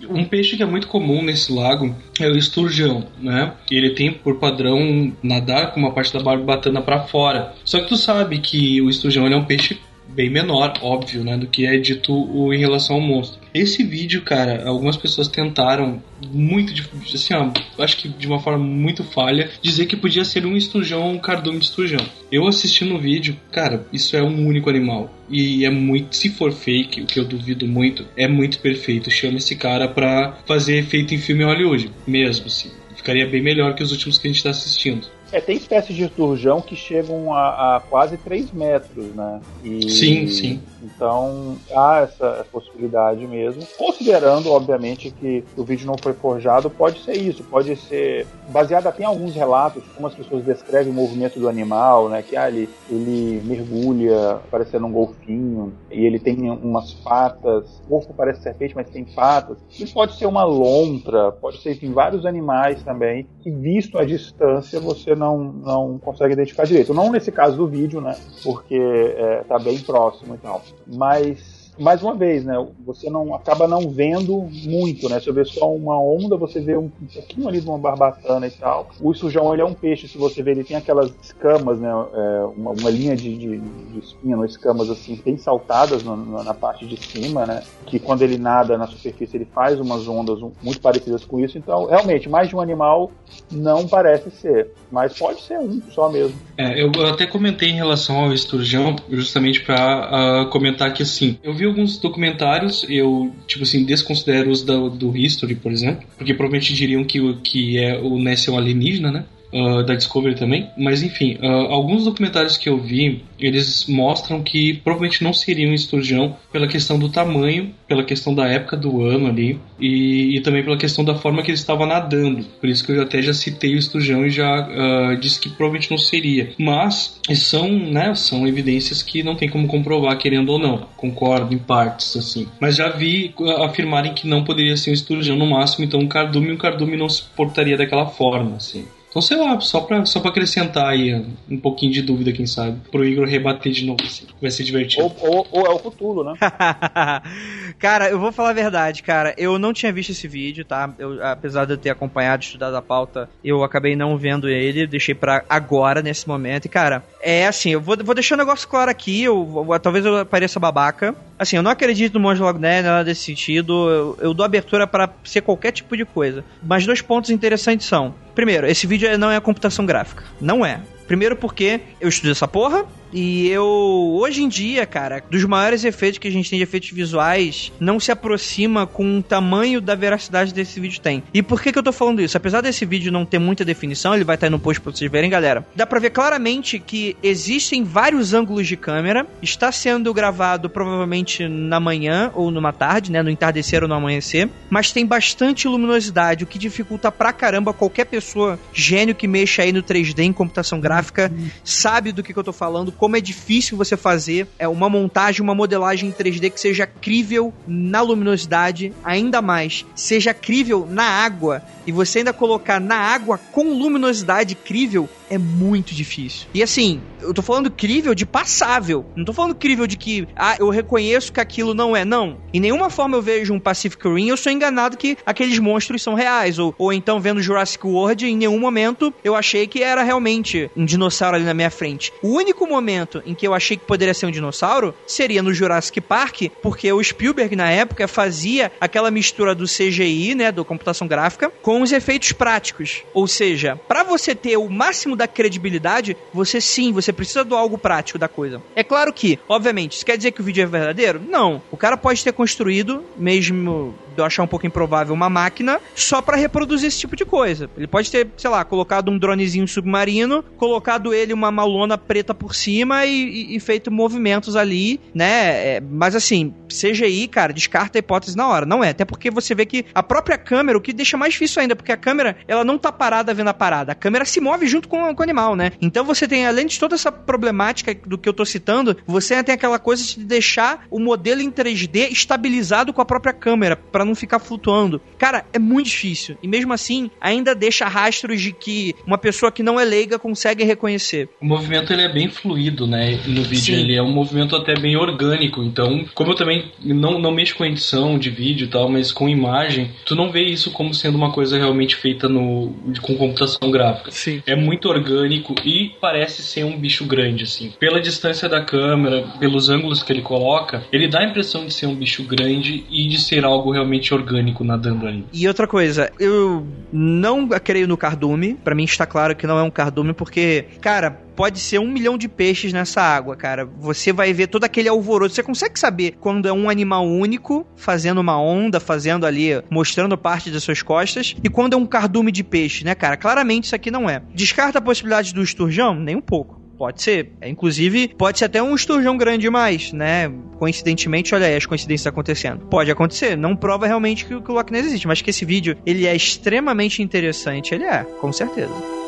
um peixe que é muito comum nesse lago é o esturjão, né? Ele tem por padrão nadar com uma parte da barbatana para fora. Só que tu sabe que o esturjão é um peixe bem menor, óbvio, né, do que é dito o, em relação ao monstro. Esse vídeo, cara, algumas pessoas tentaram muito, assim, ó, acho que de uma forma muito falha, dizer que podia ser um esturjão ou um cardume de esturjão. Eu assisti no vídeo, cara, isso é um único animal. E é muito, se for fake, o que eu duvido muito, é muito perfeito. Chama esse cara pra fazer efeito em filme Hollywood, mesmo, assim. Ficaria bem melhor que os últimos que a gente tá assistindo. É, tem espécies de turjão que chegam a, a, quase 3 metros, né? E, sim, sim. Então há essa possibilidade mesmo. Considerando, obviamente, que o vídeo não foi forjado, pode ser isso, pode ser baseado até em alguns relatos, como as pessoas descrevem o movimento do animal, né? Que ah, ele, ele mergulha parecendo um golfinho e ele tem umas patas, o corpo parece serpente, mas tem patas. Isso pode ser uma lontra, pode ser em vários animais também, que visto a distância você não, não consegue identificar direito. Não nesse caso do vídeo, né? Porque é, tá bem próximo e tal. Mas mais uma vez, né, você não acaba não vendo muito, né? Você vê só uma onda, você vê um, um pouquinho ali de uma barbatana e tal. O sujão ele é um peixe, se você ver, ele tem aquelas escamas, né? É, uma, uma, linha de, de, de espinha, ou escamas assim, bem saltadas no, no, na parte de cima, né? Que quando ele nada na superfície, ele faz umas ondas muito parecidas com isso. Então, realmente, mais de um animal não parece ser, mas pode ser um só mesmo. É, eu até comentei em relação ao esturjão, justamente para uh, ah, comentar que assim, eu vi alguns documentários, eu, tipo assim, desconsidero os do, History, por exemplo, porque provavelmente diriam que, que é, o Ness é um alienígena, né? Uh, da Discovery também. Mas enfim, uh, alguns documentários que eu vi, eles mostram que provavelmente não seria um esturjão pela questão do tamanho, pela questão da época do ano ali e, e também pela questão da forma que ele estava nadando. Por isso que eu até já citei o esturjão e já uh, disse que provavelmente não seria. Mas são, né, são evidências que não tem como comprovar querendo ou não. Concordo em partes assim. Mas já vi afirmarem que não poderia ser um esturjão no máximo, então um cardume, um cardume não se portaria daquela forma assim. Então, sei lá, só pra, só pra acrescentar aí um pouquinho de dúvida, quem sabe, pro Igor rebater de novo, assim. Vai ser divertido. Ou, ou, ou é o futuro, né? (laughs) cara, eu vou falar a verdade, cara. Eu não tinha visto esse vídeo, tá? Eu, apesar de eu ter acompanhado, estudado a pauta, eu acabei não vendo ele, deixei pra agora, nesse momento. E, cara, é assim, eu vou, vou deixar o um negócio claro aqui, eu, eu, talvez eu pareça babaca. Assim, eu não acredito no Monge Log né, nada desse sentido. Eu, eu dou abertura para ser qualquer tipo de coisa. Mas dois pontos interessantes são: primeiro, esse vídeo não é computação gráfica. Não é. Primeiro porque eu estudei essa porra, E eu, hoje em dia, cara, dos maiores efeitos que a gente tem de efeitos visuais, não se aproxima com o tamanho da veracidade desse vídeo tem. E por que que eu tô falando isso? Apesar desse vídeo não ter muita definição, ele vai estar aí no post pra vocês verem, galera. Dá pra ver claramente que existem vários ângulos de câmera, está sendo gravado provavelmente na manhã ou numa tarde, né, no entardecer ou no amanhecer, mas tem bastante luminosidade, o que dificulta pra caramba qualquer pessoa gênio que mexa aí no 3D em computação gráfica, sabe do que, que eu tô falando, como é difícil você fazer. É uma montagem, uma modelagem em 3D que seja crível na luminosidade, ainda mais, seja crível na água, e você ainda colocar na água com luminosidade crível, é muito difícil. E assim, eu tô falando crível de passável. Não tô falando crível de que, ah, eu reconheço que aquilo não é. Não. Em nenhuma forma eu vejo um Pacific Rim eu sou enganado que aqueles monstros são reais. Ou, ou então vendo Jurassic World, em nenhum momento eu achei que era realmente um dinossauro ali na minha frente. O único momento em que eu achei que poderia ser um dinossauro seria no Jurassic Park, porque o Spielberg na época fazia aquela mistura do CGI, né, do computação gráfica, com os efeitos práticos. Ou seja, para você ter o máximo da credibilidade, você sim, você precisa do algo prático da coisa. É claro que, obviamente, isso quer dizer que o vídeo é verdadeiro? Não. O cara pode ter construído, mesmo eu achar um pouco improvável, uma máquina só para reproduzir esse tipo de coisa. Ele pode ter, sei lá, colocado um dronezinho submarino, colocado ele uma malona preta por cima e, e, e feito movimentos ali, né? É, mas assim, CGI, cara, descarta a hipótese na hora. Não é. Até porque você vê que a própria câmera, o que deixa mais difícil ainda, porque a câmera, ela não tá parada vendo a parada. A câmera se move junto com, com o animal, né? Então você tem, além de toda essa problemática do que eu tô citando, você tem aquela coisa de deixar o modelo em 3D estabilizado com a própria câmera, para não ficar flutuando. Cara, é muito difícil. E mesmo assim, ainda deixa rastros de que uma pessoa que não é leiga consegue reconhecer. O movimento ele é bem fluido, né? No vídeo Sim. ele é um movimento até bem orgânico. Então, como eu também não, não mexo com edição de vídeo e tal, mas com imagem, tu não vê isso como sendo uma coisa realmente feita no, com computação gráfica. Sim. É muito orgânico e parece ser um bicho grande, assim. Pela distância da câmera, pelos ângulos que ele coloca, ele dá a impressão de ser um bicho grande e de ser algo realmente orgânico nadando ali. E outra coisa, eu não creio no cardume. Pra mim está claro que não é um cardume, porque, cara, pode ser um milhão de peixes nessa água, cara. Você vai ver todo aquele alvoroço. Você consegue saber quando é um animal único fazendo uma onda, fazendo ali, mostrando parte das suas costas, e quando é um cardume de peixe, né, cara? Claramente isso aqui não é. Descarta a possibilidade do esturjão? Nem um pouco. Pode ser. É, inclusive, pode ser até um esturjão grande demais, né? Coincidentemente, olha aí as coincidências acontecendo. Pode acontecer. Não prova realmente que, que o Loch Ness existe, mas que esse vídeo, ele é extremamente interessante. Ele é, com certeza.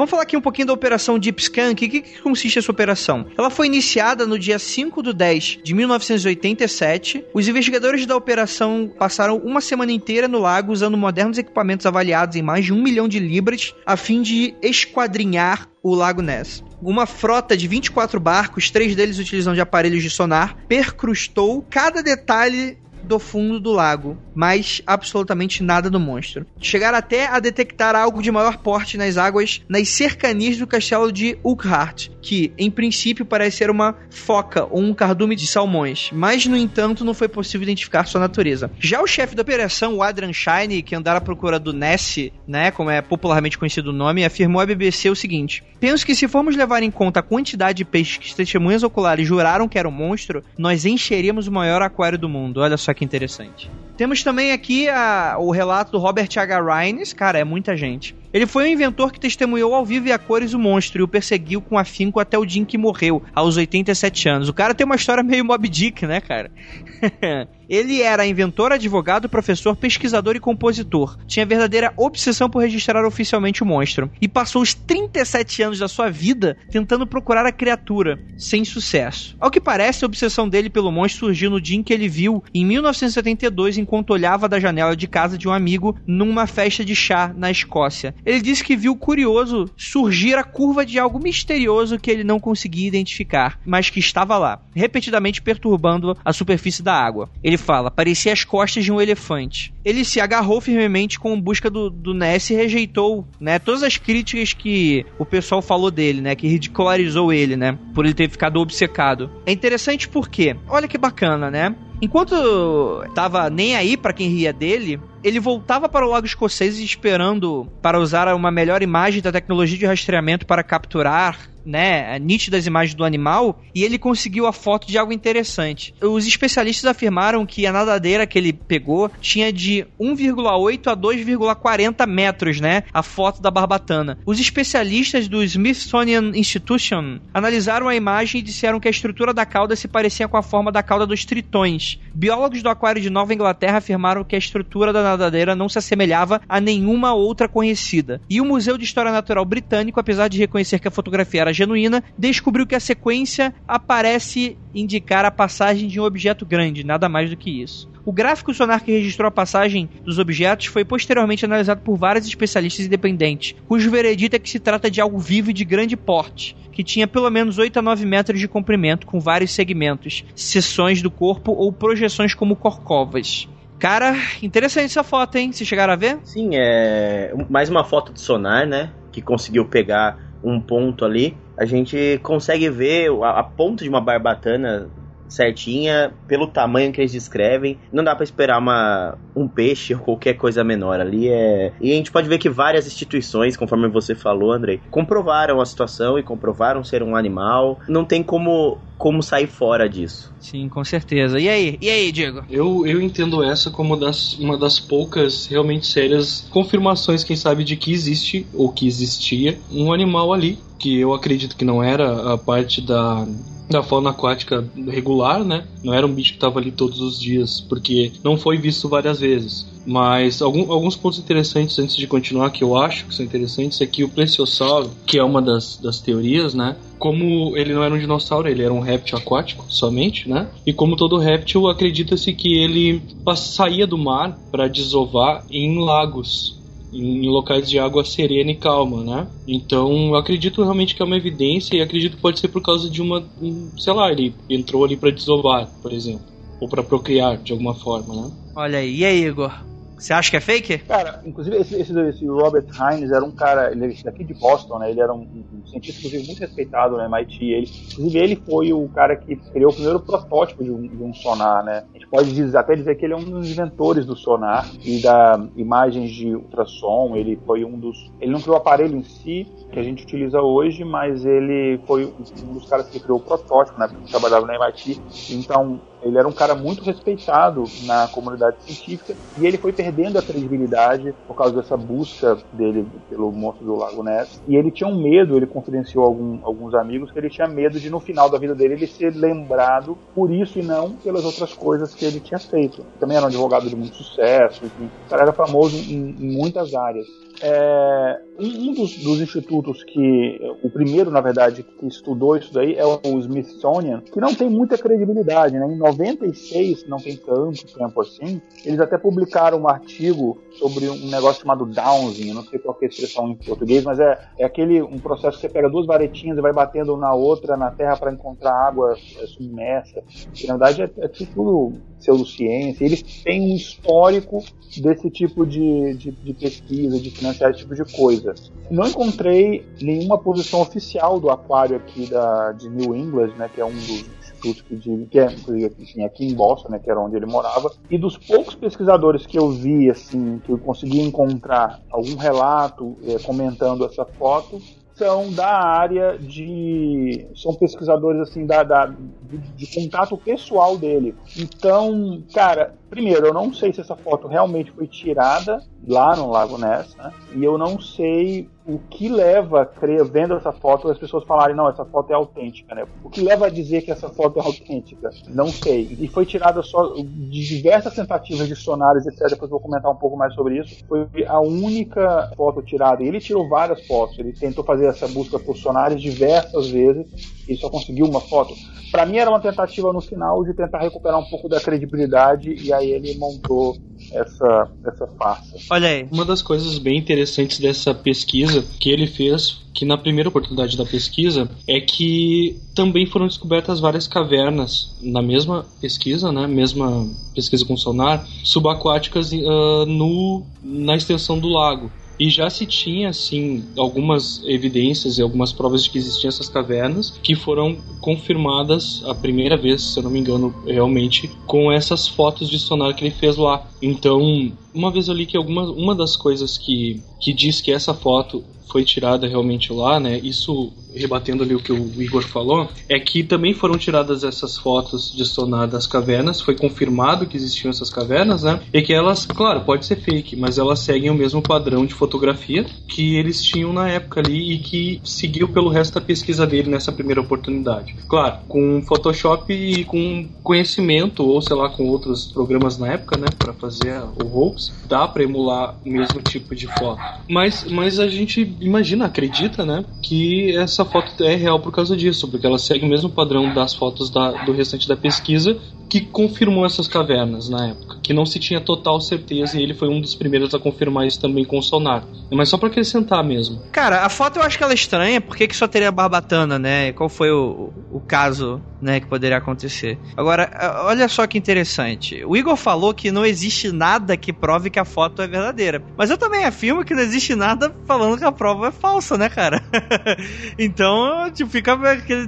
Vamos falar aqui um pouquinho da operação Deep Scan. O que, que consiste essa operação? Ela foi iniciada no dia 5 de 10 de 1987. Os investigadores da operação passaram uma semana inteira no lago usando modernos equipamentos avaliados em mais de um milhão de libras a fim de esquadrinhar o Lago Ness. Uma frota de 24 barcos, três deles utilizando de aparelhos de sonar, percrustou cada detalhe do fundo do lago, mas absolutamente nada do monstro. Chegaram até a detectar algo de maior porte nas águas nas cercanias do castelo de Urquhart, que em princípio parece ser uma foca ou um cardume de salmões, mas no entanto não foi possível identificar sua natureza. Já o chefe da operação, o Adrian Shine, que andara à procura do Ness, né, como é popularmente conhecido o nome, afirmou à BBC o seguinte: Penso que se formos levar em conta a quantidade de peixes que as testemunhas oculares juraram que era um monstro, nós encheríamos o maior aquário do mundo. Olha só que interessante. Temos também aqui a- o relato do Robert H. Rines, cara, é muita gente. Ele foi um inventor que testemunhou ao vivo e a cores o monstro e o perseguiu com afinco até o dia em que morreu, aos 87 anos. O cara tem uma história meio Mob Dick, né, cara? (laughs) Ele era inventor, advogado, professor, pesquisador e compositor. Tinha verdadeira obsessão por registrar oficialmente o monstro. E passou os 37 anos da sua vida tentando procurar a criatura, sem sucesso. Ao que parece, a obsessão dele pelo monstro surgiu no dia em que ele viu, em 1972, enquanto olhava da janela de casa de um amigo numa festa de chá na Escócia. Ele disse que viu curioso surgir a curva de algo misterioso que ele não conseguia identificar, mas que estava lá, repetidamente perturbando a superfície da água. Ele fala, parecia as costas de um elefante. Ele se agarrou firmemente com busca do, do Ness e rejeitou, né, todas as críticas que o pessoal falou dele, né, que ridicularizou ele, né, por ele ter ficado obcecado. É interessante porque, olha que bacana, né? Enquanto tava nem aí para quem ria dele, ele voltava para o Lago Escocês esperando para usar uma melhor imagem da tecnologia de rastreamento para capturar né, nítidas imagens do animal e ele conseguiu a foto de algo interessante. Os especialistas afirmaram que a nadadeira que ele pegou tinha de 1,8 a 2,40 metros, né, a foto da barbatana. Os especialistas do Smithsonian Institution analisaram a imagem e disseram que a estrutura da cauda se parecia com a forma da cauda dos tritões. Biólogos do aquário de Nova Inglaterra afirmaram que a estrutura da nadadeira não se assemelhava a nenhuma outra conhecida. E o Museu de História Natural Britânico, apesar de reconhecer que a fotografia era genuína, descobriu que a sequência aparece indicar a passagem de um objeto grande, nada mais do que isso. O gráfico sonar que registrou a passagem dos objetos foi posteriormente analisado por vários especialistas independentes, cujo veredito é que se trata de algo vivo e de grande porte, que tinha pelo menos 8 a 9 metros de comprimento, com vários segmentos, seções do corpo ou projeções como corcovas. Cara, interessante essa foto, hein? Vocês chegaram a ver? Sim, é mais uma foto de sonar, né? Que conseguiu pegar um ponto ali. A gente consegue ver a, a ponta de uma barbatana certinha, pelo tamanho que eles descrevem. Não dá para esperar uma, um peixe ou qualquer coisa menor ali. É... E a gente pode ver que várias instituições, conforme você falou, Andrei, comprovaram a situação e comprovaram ser um animal. Não tem como como sair fora disso. Sim, com certeza. E aí? E aí, Diego? Eu, eu entendo essa como das, uma das poucas realmente sérias confirmações, quem sabe, de que existe ou que existia um animal ali, que eu acredito que não era a parte da da fauna aquática regular, né? Não era um bicho que estava ali todos os dias, porque não foi visto várias vezes. Mas algum, alguns pontos interessantes antes de continuar que eu acho que são interessantes é que o plesiosauro, que é uma das, das teorias, né? Como ele não era um dinossauro, ele era um réptil aquático somente, né? E como todo réptil, acredita-se que ele saía do mar para desovar em lagos em locais de água serena e calma, né? Então, acredito realmente que é uma evidência e acredito que pode ser por causa de uma, sei lá, ele entrou ali para desovar, por exemplo, ou para procriar de alguma forma, né? Olha aí, e aí, Igor? Você acha que é fake? Cara, inclusive esse, esse, esse Robert Hines era um cara, ele é daqui de Boston, né? Ele era um, um cientista, inclusive, muito respeitado no MIT. Ele, inclusive, ele foi o cara que criou o primeiro protótipo de um, de um sonar, né? A gente pode dizer, até dizer que ele é um dos inventores do sonar e da imagens de ultrassom. Ele foi um dos. Ele não criou o aparelho em si, que a gente utiliza hoje, mas ele foi um dos caras que criou o protótipo, né? Porque trabalhava no MIT. Então, ele era um cara muito respeitado na comunidade científica e ele foi perdendo a credibilidade por causa dessa busca dele pelo monstro do Lago Ness. E ele tinha um medo, ele confidenciou algum, alguns amigos que ele tinha medo de no final da vida dele ele ser lembrado por isso e não pelas outras coisas que ele tinha feito. Também era um advogado de muito sucesso, enfim, o cara era famoso em, em muitas áreas. É, um dos, dos, institutos que, o primeiro, na verdade, que estudou isso daí é o Smithsonian, que não tem muita credibilidade, né? Em 96, não tem tanto tempo assim, eles até publicaram um artigo sobre um negócio chamado dowsing, não sei qual é a expressão em português, mas é, é aquele um processo que você pega duas varetinhas e vai batendo na outra na terra para encontrar água é, submersa. Na verdade é, é tudo pseudociência. Eles têm um histórico desse tipo de, de, de pesquisa, de financiar esse tipo de coisa. Não encontrei nenhuma posição oficial do aquário aqui da, de New England, né, que é um dos institutos que, que é assim, aqui em Boston, né, que era onde ele morava, e dos poucos pesquisadores que eu vi, assim, que eu consegui encontrar algum relato é, comentando essa foto, são da área de. são pesquisadores assim da, da de, de contato pessoal dele. Então, cara, primeiro, eu não sei se essa foto realmente foi tirada lá no Lago Ness, né? E eu não sei o que leva vendo essa foto, as pessoas falarem, não, essa foto é autêntica, né? O que leva a dizer que essa foto é autêntica? Não sei. E foi tirada só de diversas tentativas de sonares, etc. Depois vou comentar um pouco mais sobre isso. Foi a única foto tirada. Ele tirou várias fotos. Ele tentou fazer essa busca por sonares diversas vezes e só conseguiu uma foto. Para mim era uma tentativa no final de tentar recuperar um pouco da credibilidade e aí ele montou essa, essa farsa. Olha aí. Uma das coisas bem interessantes dessa pesquisa que ele fez, que na primeira oportunidade da pesquisa, é que também foram descobertas várias cavernas na mesma pesquisa, né, mesma pesquisa com sonar, subaquáticas uh, no, na extensão do lago. E já se tinha, assim, algumas evidências e algumas provas de que existiam essas cavernas que foram confirmadas a primeira vez, se eu não me engano, realmente, com essas fotos de sonar que ele fez lá. Então, uma vez eu li que alguma, uma das coisas que, que diz que essa foto foi tirada realmente lá, né? Isso rebatendo ali o que o Igor falou, é que também foram tiradas essas fotos de sonar das cavernas, foi confirmado que existiam essas cavernas, né? E que elas, claro, pode ser fake, mas elas seguem o mesmo padrão de fotografia que eles tinham na época ali e que seguiu pelo resto da pesquisa dele nessa primeira oportunidade. Claro, com Photoshop e com conhecimento ou sei lá com outros programas na época, né, para fazer o hoax, dá para emular o mesmo tipo de foto. Mas mas a gente imagina, acredita, né, que essa foto é real por causa disso, porque ela segue o mesmo padrão das fotos da, do restante da pesquisa que confirmou essas cavernas na época, que não se tinha total certeza e ele foi um dos primeiros a confirmar isso também com o sonar. Mas só para acrescentar mesmo. Cara, a foto eu acho que ela é estranha, por que, que só teria barbatana, né? Qual foi o, o caso, né, que poderia acontecer? Agora, olha só que interessante. O Igor falou que não existe nada que prove que a foto é verdadeira. Mas eu também afirmo que não existe nada falando que a prova é falsa, né, cara? (laughs) então, tipo, fica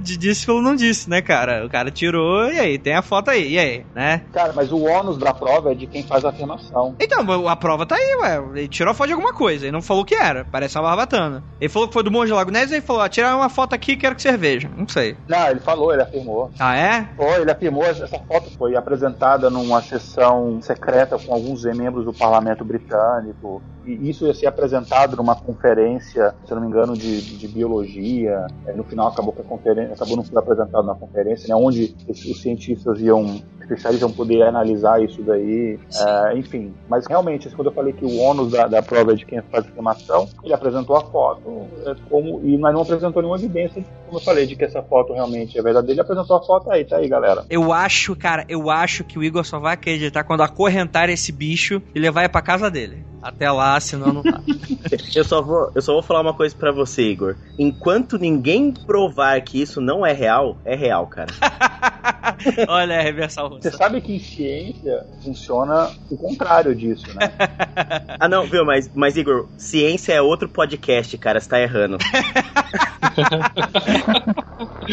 disse pelo não disse, né, cara? O cara tirou e aí, tem a foto aí e aí, né? Cara, mas o ônus da prova é de quem faz a afirmação. Então, a prova tá aí, ué. Ele tirou a foto de alguma coisa. Ele não falou o que era. Parece uma barbatana. Ele falou que foi do Monge Lago Ness e ele falou: ah, tirar uma foto aqui, quero que cerveja. Não sei. Não, ele falou, ele afirmou. Ah, é? Foi, ele afirmou. Essa foto foi apresentada numa sessão secreta com alguns membros do parlamento britânico. E isso ia ser apresentado numa conferência, se eu não me engano, de, de biologia. É, no final acabou que a conferência acabou não sendo apresentado na conferência, né, onde os, os cientistas iam especialistas vão poder analisar isso daí, é, enfim. Mas realmente, quando eu falei que o ônus da, da prova é de quem faz a afirmação, ele apresentou a foto, é, como, e mas não apresentou nenhuma evidência, como eu falei, de que essa foto realmente é verdadeira. Ele apresentou a foto aí, tá aí, galera. Eu acho, cara, eu acho que o Igor só vai acreditar quando acorrentar esse bicho e levar ele pra casa dele. Até lá, senão não tá. (laughs) eu, só vou, eu só vou falar uma coisa para você, Igor. Enquanto ninguém provar que isso não é real, é real, cara. (laughs) Olha, é reversal Você sabe que em ciência funciona o contrário disso, né? (laughs) ah, não, viu, mas, mas Igor, ciência é outro podcast, cara, você tá errando. (laughs)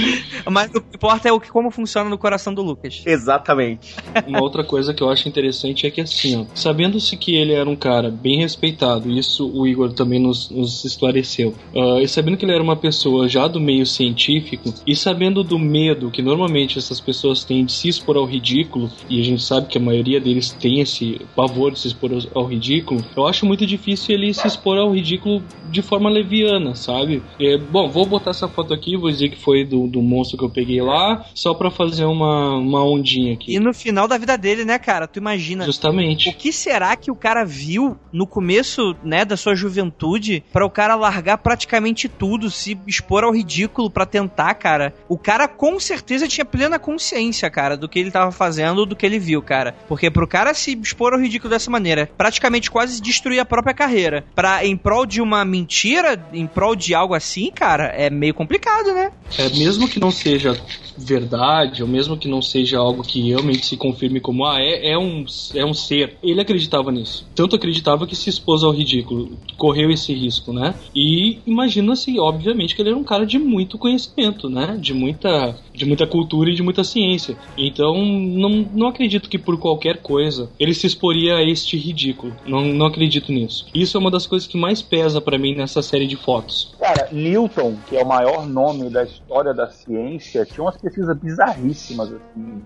(laughs) mas o que importa é o que, como funciona no coração do Lucas. Exatamente. Uma outra coisa que eu acho interessante é que assim, ó, sabendo-se que ele era um cara bem respeitado, isso o Igor também nos, nos esclareceu, uh, e sabendo que ele era uma pessoa já do meio científico, e sabendo do medo que normalmente essas pessoas têm de se expor ao ridículo, e a gente sabe que a maioria deles tem esse pavor de se expor ao ridículo, eu acho muito difícil ele se expor ao ridículo de forma leviana, sabe? É, bom, vou botar essa foto aqui, vou dizer que foi do, do monstro que eu peguei lá, só para fazer uma, uma ondinha aqui. E no final da vida dele, né, cara? Tu imagina. Justamente. O que será que o cara viu no começo, né, da sua juventude, para o cara largar praticamente tudo, se expor ao ridículo para tentar, cara? O cara com certeza tinha plena consciência, cara, do que ele tava fazendo, do que ele viu, cara. Porque pro cara se expor ao ridículo dessa maneira, praticamente quase destruir a própria carreira, pra, em prol de uma mentira, em prol de algo assim, cara, é meio complicado, né? É, mesmo que não seja verdade, ou mesmo que não seja algo que realmente se confirme como ah, é, é, um, é um ser, ele acreditava nisso. Tanto acreditava que se expôs ao ridículo, correu esse risco, né? E imagina-se, obviamente, que ele era um cara de muito conhecimento, né? De muita, de muita cultura e de muita ciência. Então, não, não acredito que por qualquer coisa ele se exporia a este ridículo. Não, não acredito nisso. Isso é uma das coisas que mais pesa para mim nessa série de fotos. Cara, Newton, que é o maior nome da história da ciência, tinha umas pesquisas bizarríssimas, assim,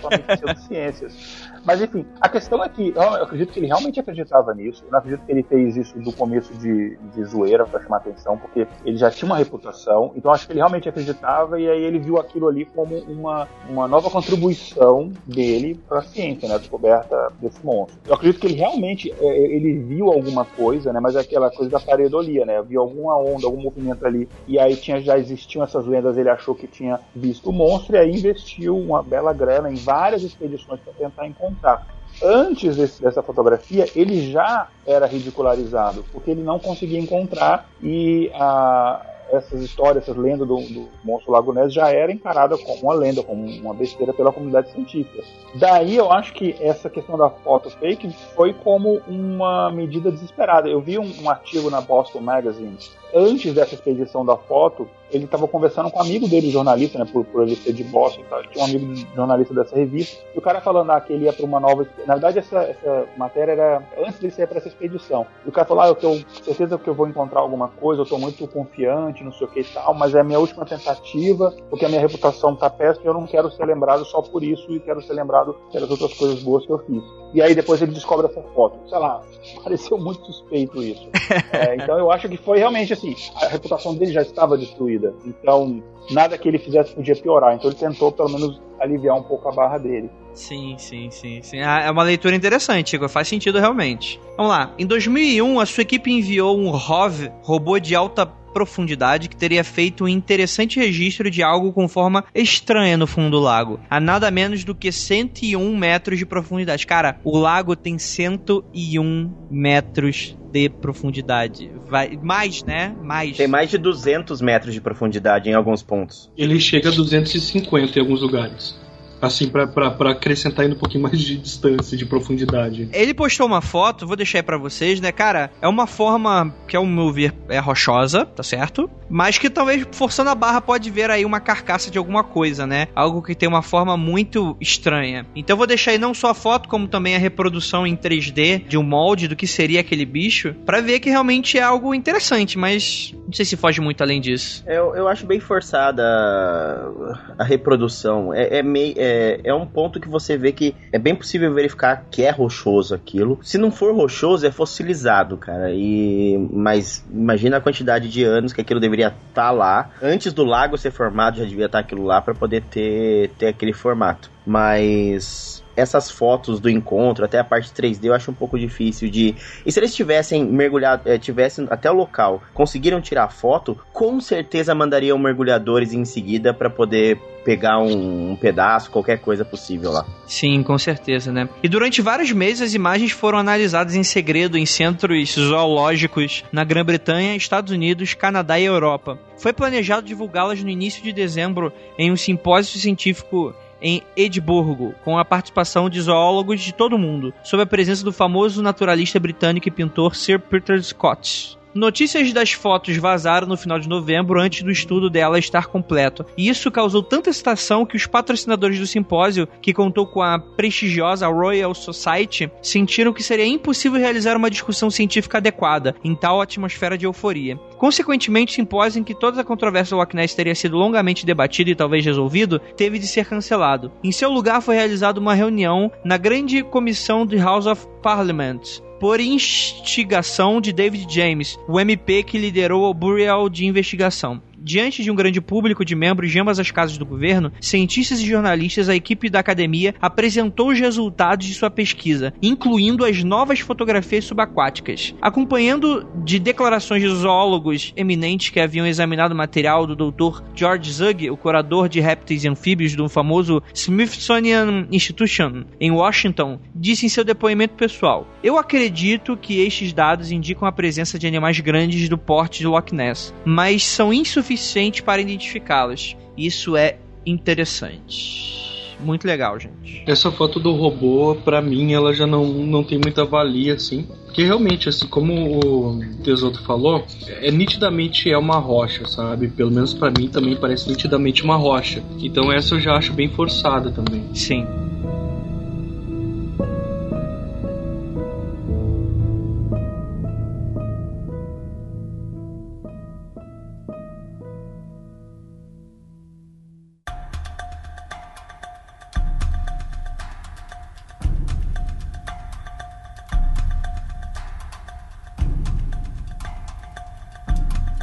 somente ciências. Mas enfim, a questão é que eu acredito que ele realmente acreditava nisso. Eu não acredito que ele fez isso do começo de, de zoeira para chamar atenção, porque ele já tinha uma reputação. Então acho que ele realmente acreditava e aí ele viu aquilo ali como uma, uma nova contribuição dele para a ciência, né, a descoberta desse monstro. Eu acredito que ele realmente é, ele viu alguma coisa, né, mas é aquela coisa da pareidolia, né, viu alguma onda, algum movimento ali e aí tinha já existiam essas lendas, ele achou que tinha visto o monstro e aí investiu uma bela grana em várias expedições para tentar encontrar. Antes desse, dessa fotografia, ele já era ridicularizado, porque ele não conseguia encontrar e a, essas histórias, essas lendas do, do monstro Lago Ness já era encarada como uma lenda, como uma besteira pela comunidade científica. Daí eu acho que essa questão da foto fake foi como uma medida desesperada. Eu vi um, um artigo na Boston Magazine antes dessa expedição da foto, ele estava conversando com um amigo dele, jornalista, né, por, por ele ser de Boston, tá? tinha um amigo jornalista dessa revista, e o cara falando ah, que ele ia para uma nova. Na verdade, essa, essa matéria era antes dele sair para essa expedição. E o cara falou: ah, eu tenho certeza que eu vou encontrar alguma coisa, eu estou muito confiante, não sei o que e tal, mas é a minha última tentativa, porque a minha reputação está péssima e eu não quero ser lembrado só por isso e quero ser lembrado pelas outras coisas boas que eu fiz. E aí depois ele descobre essa foto. Sei lá, (laughs) pareceu muito suspeito isso. (laughs) é, então eu acho que foi realmente assim, a reputação dele já estava destruída. Então, nada que ele fizesse podia piorar. Então ele tentou pelo menos aliviar um pouco a barra dele. Sim, sim, sim, sim. Ah, é uma leitura interessante, Igor. Faz sentido realmente. Vamos lá. Em 2001, a sua equipe enviou um ROV, robô de alta profundidade que teria feito um interessante registro de algo com forma estranha no fundo do lago, a nada menos do que 101 metros de profundidade. Cara, o lago tem 101 metros de profundidade. Vai, mais, né? Mais. Tem mais de 200 metros de profundidade em alguns pontos. Ele chega a 250 em alguns lugares assim, para acrescentar ainda um pouquinho mais de distância, de profundidade. Ele postou uma foto, vou deixar aí pra vocês, né, cara? É uma forma que, ao meu ver, é rochosa, tá certo? Mas que talvez, forçando a barra, pode ver aí uma carcaça de alguma coisa, né? Algo que tem uma forma muito estranha. Então vou deixar aí não só a foto, como também a reprodução em 3D de um molde do que seria aquele bicho, para ver que realmente é algo interessante, mas não sei se foge muito além disso. Eu, eu acho bem forçada a, a reprodução. É, é meio. É é, é, um ponto que você vê que é bem possível verificar que é rochoso aquilo. Se não for rochoso, é fossilizado, cara. E mas imagina a quantidade de anos que aquilo deveria estar tá lá. Antes do lago ser formado, já devia estar tá aquilo lá para poder ter, ter aquele formato. Mas essas fotos do encontro, até a parte 3D, eu acho um pouco difícil de. E se eles tivessem mergulhado, é, tivessem até o local, conseguiram tirar foto, com certeza mandariam mergulhadores em seguida para poder pegar um, um, pedaço, qualquer coisa possível lá. Sim, com certeza, né? E durante vários meses as imagens foram analisadas em segredo em centros zoológicos na Grã-Bretanha, Estados Unidos, Canadá e Europa. Foi planejado divulgá-las no início de dezembro em um simpósio científico em Edimburgo, com a participação de zoólogos de todo o mundo, sob a presença do famoso naturalista britânico e pintor Sir Peter Scott. Notícias das fotos vazaram no final de novembro antes do estudo dela estar completo. E isso causou tanta excitação que os patrocinadores do simpósio, que contou com a prestigiosa Royal Society, sentiram que seria impossível realizar uma discussão científica adequada em tal atmosfera de euforia. Consequentemente, o simpósio em que toda a controvérsia do Loch Ness teria sido longamente debatida e talvez resolvido, teve de ser cancelado. Em seu lugar foi realizada uma reunião na grande comissão do House of Parliament, por instigação de David James, o MP que liderou o Bureau de Investigação. Diante de um grande público de membros de ambas as casas do governo, cientistas e jornalistas, a equipe da academia apresentou os resultados de sua pesquisa, incluindo as novas fotografias subaquáticas. Acompanhando de declarações de zoólogos eminentes que haviam examinado o material do Dr. George Zug, o curador de répteis e anfíbios do famoso Smithsonian Institution em Washington, disse em seu depoimento pessoal: Eu acredito que estes dados indicam a presença de animais grandes do porte de Loch Ness, mas são insuficientes suficiente para identificá-las. Isso é interessante. Muito legal, gente. Essa foto do robô, pra mim, ela já não, não tem muita valia, assim. Porque realmente, assim, como o Tesouro falou, é nitidamente é uma rocha, sabe? Pelo menos pra mim também parece nitidamente uma rocha. Então essa eu já acho bem forçada também. Sim.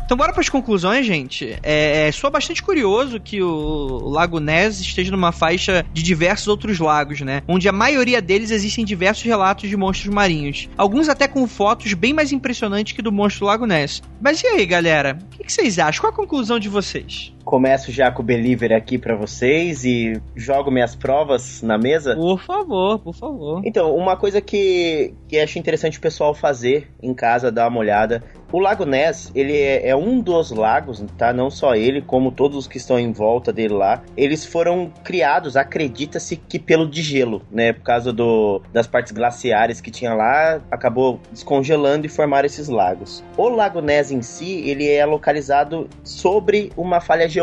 Então bora para as conclusões, gente. É, é só bastante curioso que o Lago Ness esteja numa faixa de diversos outros lagos, né? Onde a maioria deles existem diversos relatos de monstros marinhos. Alguns até com fotos bem mais impressionantes que do monstro Lago Ness. Mas e aí, galera? O que, que vocês acham? Qual a conclusão de vocês? Começo já com o Believer aqui para vocês e jogo minhas provas na mesa. Por favor, por favor. Então, uma coisa que, que acho interessante o pessoal fazer em casa, dar uma olhada. O Lago Ness, ele é, é, um dos lagos, tá? Não só ele, como todos os que estão em volta dele lá. Eles foram criados, acredita-se que pelo de gelo, né? Por causa do, das partes glaciares que tinha lá, acabou descongelando e formaram esses lagos. O Lago Ness em si, ele é localizado sobre uma falha geológica.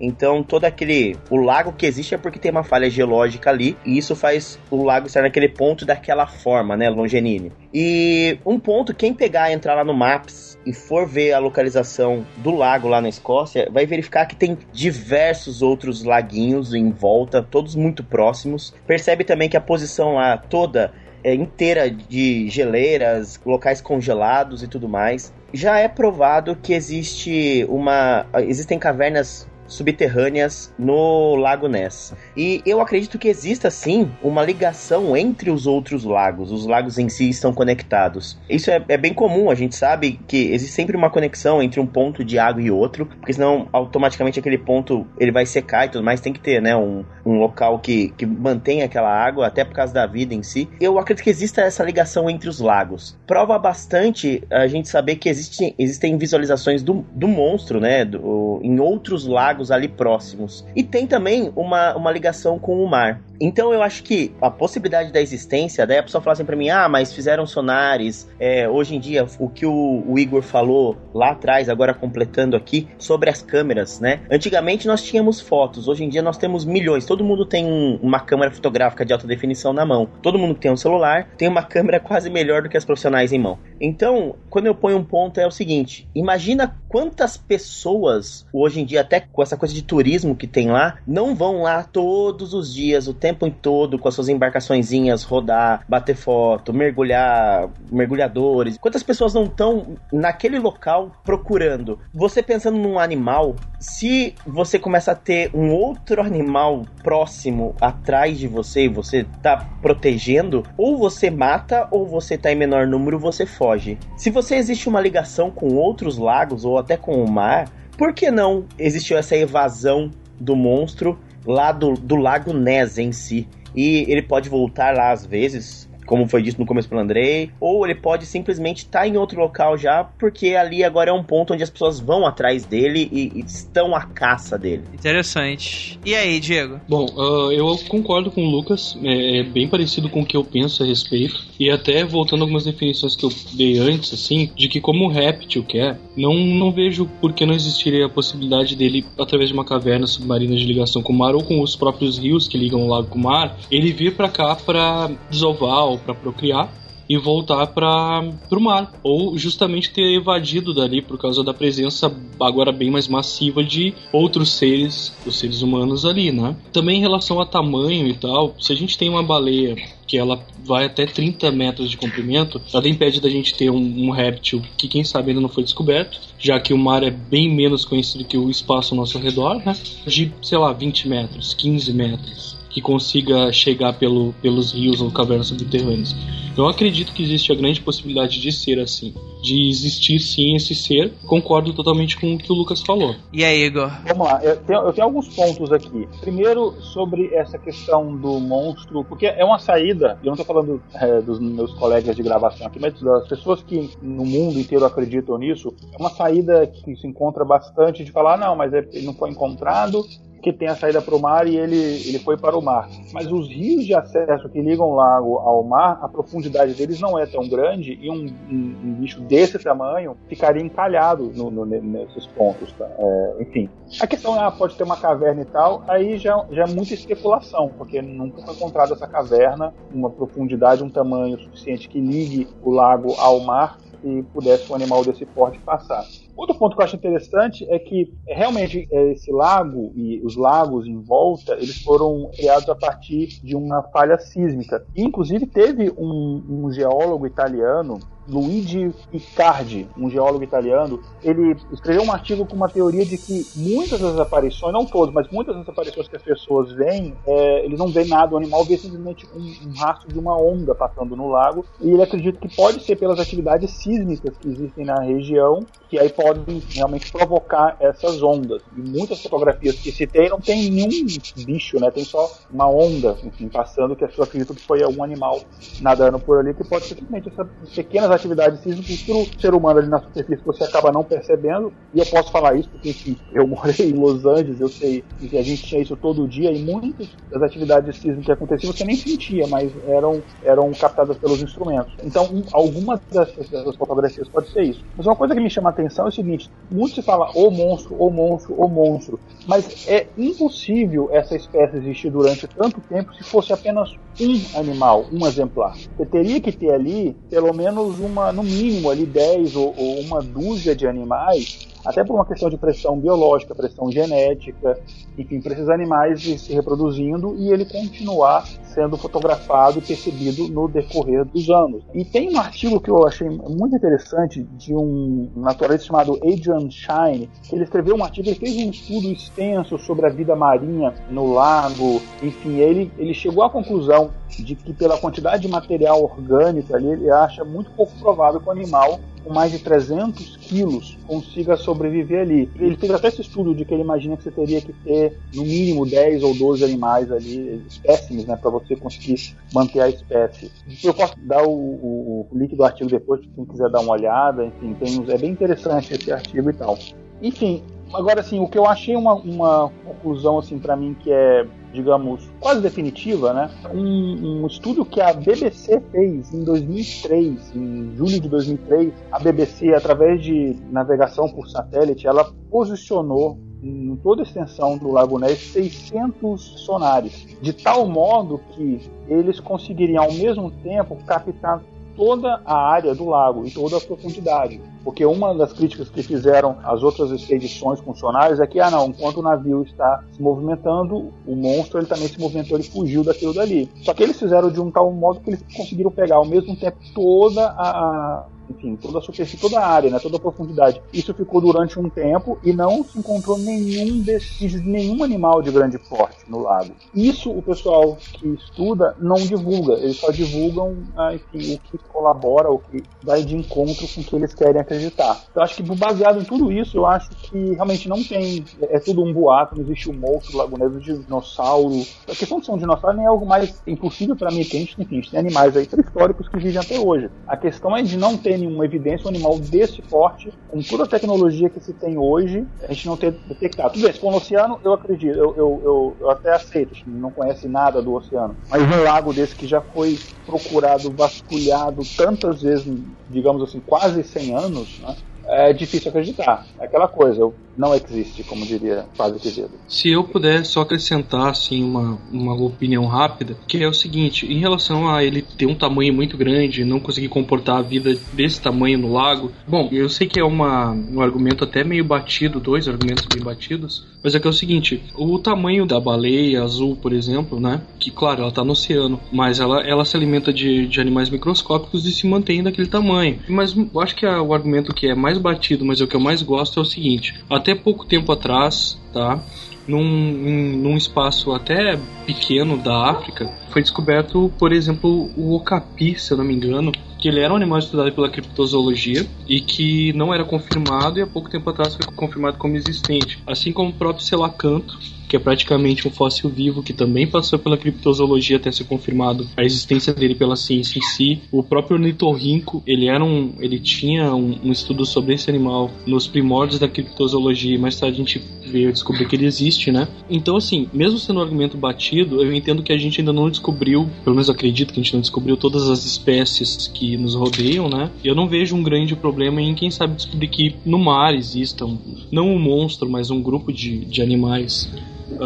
Então, todo aquele... O lago que existe é porque tem uma falha geológica ali, e isso faz o lago estar naquele ponto daquela forma, né? Longenine. E um ponto, quem pegar, entrar lá no Maps e for ver a localização do lago lá na Escócia, vai verificar que tem diversos outros laguinhos em volta, todos muito próximos. Percebe também que a posição lá toda é inteira de geleiras, locais congelados e tudo mais. Já é provado que existe uma. Existem cavernas subterrâneas no Lago Ness. E eu acredito que exista sim uma ligação entre os outros lagos. Os lagos em si estão conectados. Isso é, é, bem comum, a gente sabe que existe sempre uma conexão entre um ponto de água e outro, porque senão automaticamente aquele ponto ele vai secar e tudo mais. Tem que ter né, um, um local que, que mantém aquela água, até por causa da vida em si. Eu acredito que exista essa ligação entre os lagos. Prova bastante a gente saber que existe, existem visualizações do, do monstro, né? Do, em outros lagos ali próximos. E tem também uma, uma ligação com o mar. Então eu acho que a possibilidade da existência, daí a pessoa fala assim pra mim, ah, mas fizeram sonares, é, hoje em dia, o que o, o, Igor falou lá atrás, agora completando aqui, sobre as câmeras, né? Antigamente nós tínhamos fotos, hoje em dia nós temos milhões, todo mundo tem um, uma câmera fotográfica de alta definição na mão. Todo mundo que tem um celular tem uma câmera (laughs) quase melhor do que as profissionais em mão. Então, quando eu ponho um ponto é o seguinte, imagina quantas pessoas, hoje em dia, até com essa coisa de turismo que tem lá, não vão lá todos os dias, o tempo todo, com as suas embarcaçõezinhas, rodar, bater foto, mergulhar, mergulhadores. Quantas pessoas não estão naquele local procurando? Você pensando num animal, se você começa a ter um outro animal próximo atrás de você e você tá protegendo, ou você mata ou você tá em menor número, você foge. Se você existe uma ligação com outros lagos ou até com o mar, por que não existiu essa evasão do monstro lá do, do Lago Ness em si? E ele pode voltar lá às vezes, como foi dito no começo pelo Andrei, ou ele pode simplesmente estar tá em outro local já, porque ali agora é um ponto onde as pessoas vão atrás dele e, e estão à caça dele. Interessante. E aí, Diego? Bom, uh, eu concordo com o Lucas, é, é, bem parecido com o que eu penso a respeito, e até voltando a algumas definições que eu dei antes, assim, de que como o réptil quer, não, não vejo por que não existiria a possibilidade dele, através de uma caverna submarina de ligação com o mar ou com os próprios rios que ligam o lago com o mar, ele vir para cá para desovar ou para procriar e voltar para o mar, ou justamente ter evadido dali por causa da presença agora bem mais massiva de outros seres, os seres humanos ali, né? Também em relação a tamanho e tal, se a gente tem uma baleia que ela vai até 30 metros de comprimento, nada impede da gente ter um, um, réptil que quem sabe ainda não foi descoberto, já que o mar é bem menos conhecido que o espaço ao nosso redor, né? De, sei lá, 20 metros, 15 metros que consiga chegar pelo, pelos rios ou cavernas subterrâneas. Eu acredito que existe a grande possibilidade de ser assim, de existir sim esse ser. Concordo totalmente com o que o Lucas falou. E aí, Igor? Vamos lá, eu tenho, eu tenho alguns pontos aqui. Primeiro, sobre essa questão do monstro, porque é uma saída, eu não estou falando é, dos meus colegas de gravação aqui, mas das pessoas que no mundo inteiro acreditam nisso, é uma saída que se encontra bastante de falar, não, mas é, ele não foi encontrado, que tem a saída para o mar e ele, ele foi para o mar. Mas os rios de acesso que ligam o lago ao mar, a profundidade deles não é tão grande e um, um, um bicho desse tamanho ficaria encalhado no, no, nesses pontos. Tá? É, enfim, a questão é, ah, pode ter uma caverna e tal, aí já, já é muita especulação, porque nunca foi encontrada essa caverna, uma profundidade, um tamanho suficiente que ligue o lago ao mar e pudesse um animal desse porte passar. Outro ponto que eu acho interessante é que realmente esse lago e os lagos em volta eles foram criados a partir de uma falha sísmica. Inclusive teve um, um geólogo italiano Luigi Icardi, um geólogo italiano, ele escreveu um artigo com uma teoria de que muitas das aparições, não todas, mas muitas das aparições que as pessoas veem, é, ele não vê nada, o animal vê simplesmente um, um, rastro de uma onda passando no lago, e ele acredita que pode ser pelas atividades sísmicas que existem na região, que aí podem realmente provocar essas ondas. E muitas fotografias que citei não tem nenhum bicho, né? Tem só uma onda, enfim, passando, que as pessoas acreditam que foi algum animal nadando por ali, que pode ser simplesmente essas pequenas atividades sísmicas para o ser humano ali na superfície você acaba não percebendo. E eu posso falar isso porque, enfim, eu morei em Los Angeles, eu sei que a gente tinha isso todo dia e muitas das atividades sísmicas que aconteciam você nem sentia, mas eram, eram captadas pelos instrumentos. Então, um, algumas dessas, dessas, fotografias pode ser isso. Mas uma coisa que me chama a atenção o seguinte: muito se fala o monstro, o monstro, o monstro, mas é impossível essa espécie existir durante tanto tempo se fosse apenas um animal, um exemplar. Você teria que ter ali pelo menos uma, no mínimo ali 10 ou, ou uma dúzia de animais até por uma questão de pressão biológica, pressão genética, enfim, para esses animais se reproduzindo e ele continuar sendo fotografado e percebido no decorrer dos anos. E tem um artigo que eu achei muito interessante de um naturalista chamado Adrian Shine, ele escreveu um artigo, ele fez um estudo extenso sobre a vida marinha no lago, enfim, ele, ele chegou à conclusão de que pela quantidade de material orgânico ali, ele acha muito pouco provável que o animal com mais de 300 quilos consiga sobreviver ali. Ele fez até esse estudo de que ele imagina que você teria que ter no mínimo 10 ou 12 animais ali, espécimes, né, para você conseguir manter a espécie. Eu posso dar o, o, o link do artigo depois, para quem quiser dar uma olhada, enfim, tem, é bem interessante esse artigo e tal. Enfim, agora assim, o que eu achei uma, uma conclusão assim para mim que é digamos, quase definitiva, né? Um, um, estudo que a BBC fez em 2003, em julho de 2003, a BBC, através de navegação por satélite, ela posicionou em toda a extensão do Lago Ness 600 sonares, de tal modo que eles conseguiriam ao mesmo tempo captar toda a área do lago e toda a profundidade. Porque uma das críticas que fizeram as outras expedições funcionárias é que, ah não, enquanto o navio está se movimentando, o monstro ele também se movimentou, ele fugiu daquilo dali. Só que eles fizeram de um tal modo que eles conseguiram pegar ao mesmo tempo toda a, enfim, toda a superfície, toda a área, né, toda a profundidade. Isso ficou durante um tempo e não se encontrou nenhum vestígio de nenhum animal de grande porte no lago. Isso o pessoal que estuda não divulga, eles só divulgam ah, enfim, o que colabora, o que vai de encontro com o que eles querem acreditar. Então acho que baseado em tudo isso, eu acho que realmente não tem, é tudo um boato, não existe um monstro lagunês, de dinossauro. A questão de ser um dinossauro nem é algo mais impossível para mim, porque a gente, enfim, a gente tem animais aí pré-históricos que vivem até hoje. A questão é de não ter nenhuma evidência, um animal desse porte, com toda a tecnologia que se tem hoje, a gente não ter detectado. Tudo bem, se for no oceano, eu acredito, eu, eu, eu, eu até aceito, a gente não conhece nada do oceano. Mas um lago desse que já foi procurado, vasculhado tantas vezes, digamos assim, quase 100 anos, né? É difícil acreditar. É aquela coisa, não existe, como diria Fábio Quevedo. Se eu puder só acrescentar assim uma, uma opinião rápida, que é o seguinte, em relação a ele ter um tamanho muito grande, não conseguir comportar a vida desse tamanho no lago, bom, eu sei que é uma, um argumento até meio batido, dois argumentos bem batidos, mas é que é o seguinte, o tamanho da baleia azul, por exemplo, né, que claro, ela tá no oceano, mas ela, ela se alimenta de, de animais microscópicos e se mantém daquele tamanho. Mas eu acho que é o argumento que é mais batido, mas é o que eu mais gosto é o seguinte: até pouco tempo atrás, tá? Num, num espaço até pequeno da África, foi descoberto, por exemplo, o okapi, se eu não me engano, que ele era um animal estudado pela criptozoologia e que não era confirmado e há pouco tempo atrás foi confirmado como existente. Assim como o próprio selacanto, que é praticamente um fóssil vivo que também passou pela criptozoologia até ser confirmado a existência dele pela ciência em si. O próprio ornitorrinco, ele era um, ele tinha um, um estudo sobre esse animal nos primórdios da criptozoologia, mais tarde a gente veio descobrir que ele existe, né? Então assim, mesmo sendo um argumento batido, eu entendo que a gente ainda não descobriu, pelo menos acredito que a gente não descobriu todas as espécies que nos rodeiam, né? Eu não vejo um grande problema em quem sabe descobrir que no mar existam não um monstro, mas um grupo de, de animais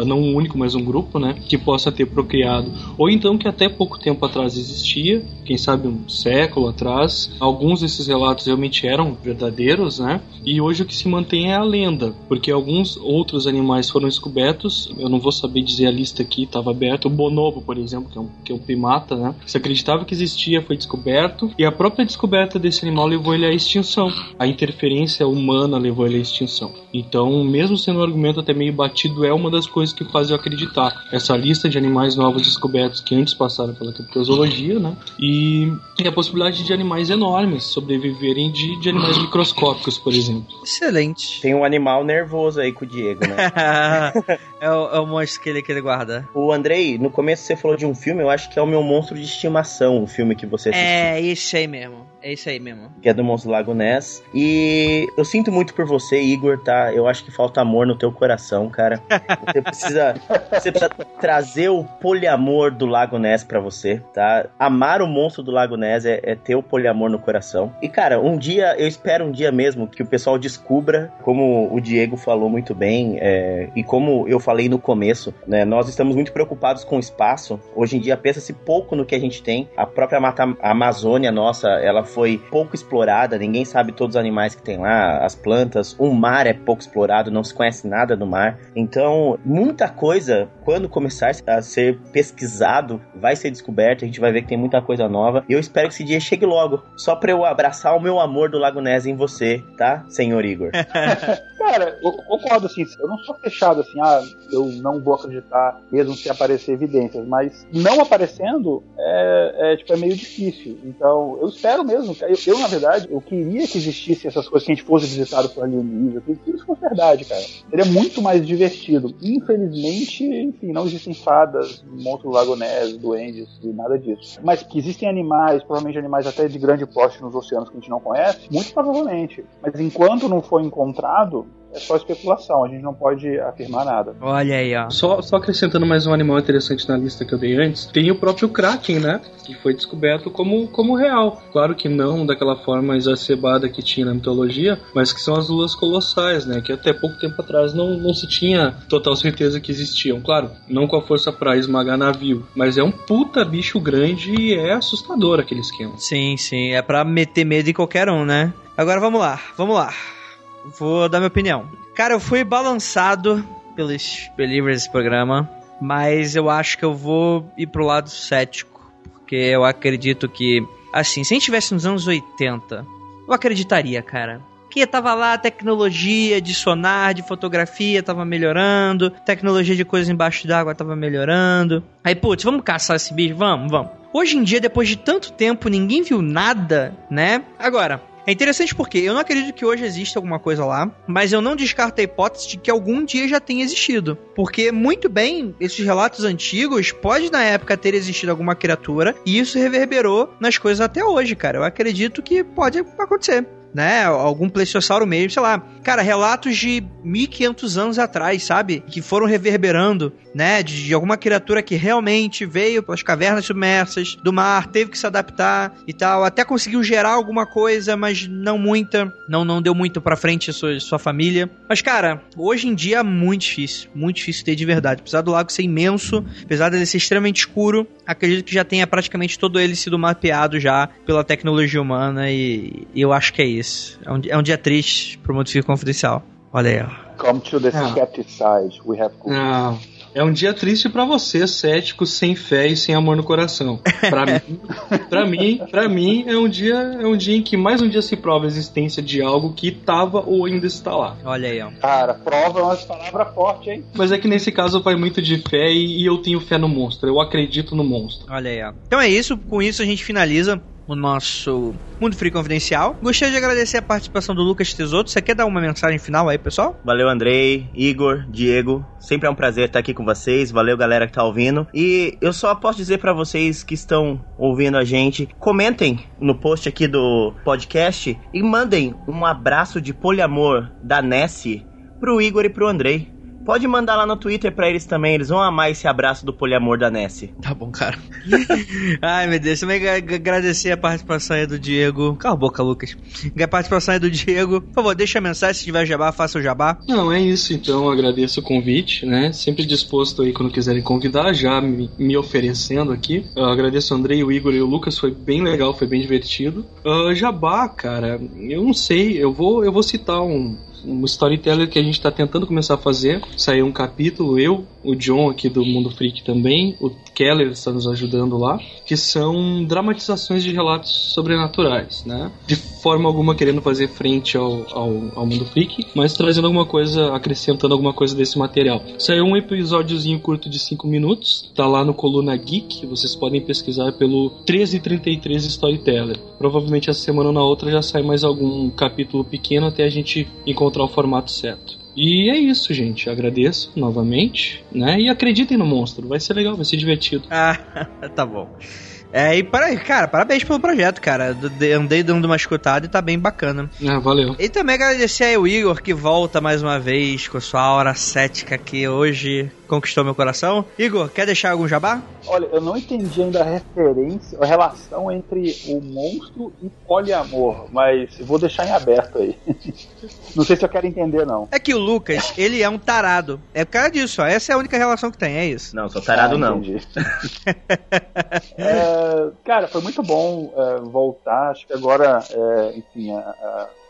não um único, mas um grupo, né, que possa ter procriado, ou então que até pouco tempo atrás existia, quem sabe um século atrás, alguns desses relatos realmente eram verdadeiros, né, e hoje o que se mantém é a lenda, porque alguns outros animais foram descobertos, eu não vou saber dizer a lista aqui, estava aberta, o bonobo, por exemplo, que é um, que é um primata, né, se acreditava que existia, foi descoberto, e a própria descoberta desse animal levou ele à extinção, a interferência humana levou ele à extinção. Então, mesmo sendo um argumento até meio batido, é uma das coisas que faz eu acreditar. Essa lista de animais novos descobertos que antes passaram pela criptozoologia, né? E, e a possibilidade de animais enormes sobreviverem de, de animais microscópicos, por exemplo. Excelente. Tem um animal nervoso aí com o Diego, né? (laughs) é, o, é o monstro que ele, que ele guarda. o Andrei, no começo você falou de um filme, eu acho que é o meu monstro de estimação, o filme que você assistiu. É, esse aí mesmo. É isso aí mesmo. Que é do Monstro Lago Ness. E eu sinto muito por você, Igor, tá? Eu acho que falta amor no teu coração, cara. Você precisa, você precisa trazer o poliamor do Lago Ness pra você, tá? Amar o monstro do Lago Ness é, é ter o poliamor no coração. E, cara, um dia, eu espero um dia mesmo que o pessoal descubra, como o Diego falou muito bem, é, e como eu falei no começo, né? Nós estamos muito preocupados com o espaço. Hoje em dia, pensa-se pouco no que a gente tem. A própria Mata Amazônia nossa, ela foi pouco explorada, ninguém sabe todos os animais que tem lá, as plantas, o mar é pouco explorado, não se conhece nada do mar. Então, muita coisa, quando começar a ser pesquisado, vai ser descoberto, a gente vai ver que tem muita coisa nova. E eu espero que esse dia chegue logo, só para eu abraçar o meu amor do Lago Ness em você, tá, senhor Igor? (laughs) Cara, eu concordo assim, eu não sou fechado assim, ah, eu não vou acreditar mesmo se aparecer evidências, mas não aparecendo é, é, tipo, é meio difícil. Então, eu espero mesmo. Eu, eu, na verdade, eu queria que existissem essas coisas, que a gente fosse visitado por alienígenas, que isso fosse verdade, cara. Seria muito mais divertido. Infelizmente, enfim, não existem fadas, monstros Lago Ness, duendes e nada disso. Mas que existem animais, provavelmente animais até de grande porte nos oceanos que a gente não conhece, muito provavelmente. Mas enquanto não for encontrado, é só especulação, a gente não pode afirmar nada. Olha aí, ó. Só, só acrescentando mais um animal interessante na lista que eu dei antes, tem o próprio Kraken, né? Que foi descoberto como, como real. Claro que não daquela forma exacerbada que tinha na mitologia, mas que são as luas colossais, né? Que até pouco tempo atrás não, não se tinha total certeza que existiam. Claro, não com a força pra esmagar navio, mas é um puta bicho grande e é assustador aquele esquema. Sim, sim. É pra meter medo em qualquer um, né? Agora vamos lá, vamos lá vou dar minha opinião. Cara, eu fui balançado pelos believers desse programa, mas eu acho que eu vou ir pro lado cético, porque eu acredito que, assim, se a gente estivesse nos anos 80, eu acreditaria, cara. Que tava lá a tecnologia de sonar, de fotografia tava melhorando, tecnologia de coisas embaixo d'água tava melhorando. Aí, putz, vamos caçar esse bicho? Vamos, vamos. Hoje em dia, depois de tanto tempo, ninguém viu nada, né? Agora, é interessante porque eu não acredito que hoje exista alguma coisa lá, mas eu não descarto a hipótese de que algum dia já tenha existido. Porque, muito bem, esses relatos antigos pode na época ter existido alguma criatura e isso reverberou nas coisas até hoje, cara. Eu acredito que pode acontecer né? Algum plesiosauro mesmo, sei lá. Cara, relatos de 1500 anos atrás, sabe? Que foram reverberando, né? De, de, alguma criatura que realmente veio pelas cavernas submersas do mar, teve que se adaptar e tal. Até conseguiu gerar alguma coisa, mas não muita. Não, não deu muito pra frente sua, sua família. Mas, cara, hoje em dia é muito difícil. Muito difícil ter de verdade. Apesar do lago ser imenso, apesar dele ser extremamente escuro, acredito que já tenha praticamente todo ele sido mapeado já pela tecnologia humana e eu acho que é isso isso. É um, é um dia triste pro Mundo Confidencial. Olha aí, ó. Come to the ah. skeptic side. We have Não. É um dia triste para você, cético, sem fé e sem amor no coração. Para mim, (laughs) para mim, para mim é um dia, é um dia em que mais um dia se prova a existência de algo que tava ou ainda está lá. Olha aí, ó. Cara, prova é uma palavra forte, hein? Mas é que nesse caso vai muito de fé e, e eu tenho fé no monstro. Eu acredito no monstro. Olha aí, ó. Então é isso, com isso a gente finaliza o nosso Mundo Free Confidencial. Gostaria de agradecer a participação do Lucas Tesoto. Você quer dar uma mensagem final aí, pessoal? Valeu, Andrei, Igor, Diego. Sempre é um prazer estar aqui com vocês. Valeu, galera que tá ouvindo. E eu só posso dizer para vocês que estão ouvindo a gente, comentem no post aqui do podcast e mandem um abraço de poliamor da Nessie pro Igor e pro Andrei. Pode mandar lá no Twitter pra eles também, eles vão amar esse abraço do poliamor da Nessie. Tá bom, cara. (laughs) Ai, meu Deus. Também ag- agradecer a participação aí do Diego. Cala a boca, Lucas. A participação aí do Diego. Por favor, deixa a mensagem. Se tiver jabá, faça o jabá. Não, é isso então, agradeço o convite, né? Sempre disposto aí quando quiserem convidar, já me, me oferecendo aqui. Eu agradeço o Andrei, o Igor e o Lucas, foi bem legal, foi bem divertido. Ah, Jabá, cara, eu não sei, eu vou, eu vou citar um, um storyteller que a gente tá tentando começar a fazer. Saiu um capítulo, eu, o John aqui do Mundo Freak também, o Keller está nos ajudando lá, que são dramatizações de relatos sobrenaturais, né? De forma alguma querendo fazer frente ao, ao, ao Mundo Freak, mas trazendo alguma coisa, acrescentando alguma coisa desse material. Saiu um episódiozinho curto de 5 minutos, tá lá no Coluna Geek, vocês podem pesquisar pelo 1333 Storyteller. Provavelmente essa semana ou na outra já sai mais algum capítulo pequeno até a gente encontrar o formato certo. E é isso, gente. Agradeço novamente, né? E acreditem no monstro, vai ser legal, vai ser divertido. Ah, (laughs) tá bom. É, e para, cara, parabéns pelo projeto, cara. Andei dando uma escutada e tá bem bacana. Ah, valeu. E também agradecer aí o Igor que volta mais uma vez com a sua aura cética que hoje conquistou meu coração. Igor, quer deixar algum jabá? Olha, eu não entendi ainda a referência, a relação entre o monstro e poliamor, mas vou deixar em aberto aí. (laughs) Não sei se eu quero entender, não. É que o Lucas, ele é um tarado. É por causa disso, ó. Essa é a única relação que tem, é isso. Não, sou tarado Ah, não. entendi. (laughs) É, cara, foi muito bom é, voltar. Acho que agora, é, enfim,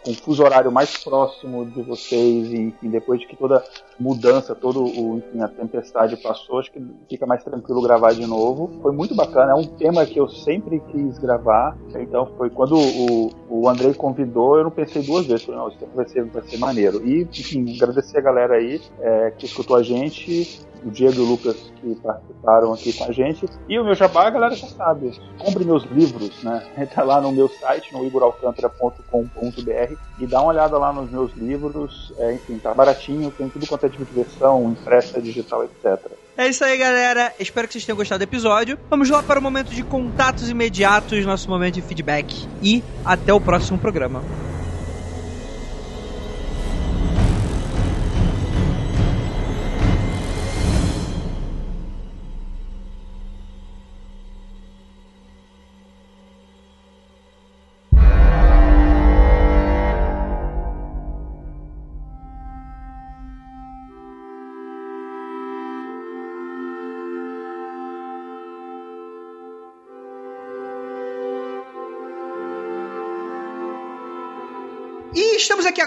com o fuso horário mais próximo de vocês, e, enfim, depois de que toda mudança, enfim, a tempestade passou, acho que fica mais tranquilo gravar de novo. Foi muito bacana, é um tema que eu sempre quis gravar. Então foi quando o, o Andrei convidou, eu não pensei duas vezes, falei, não, isso vai ser, vai ser maneiro. E, enfim, agradecer a galera aí é, que escutou a gente, o Diego e o Lucas que participaram aqui com a gente. E o meu jabá, a galera já sabe. Compre meus livros, né? (laughs) Entra lá no meu site, no igoralcantara.com.br e dá uma olhada lá nos meus livros. É, enfim, tá baratinho, tem tudo quanto é tipo de versão, impressa, digital, etc. É isso aí, galera. Espero que vocês tenham gostado do episódio. Vamos lá para o momento de contatos imediatos, nosso momento de feedback. E até o próximo programa.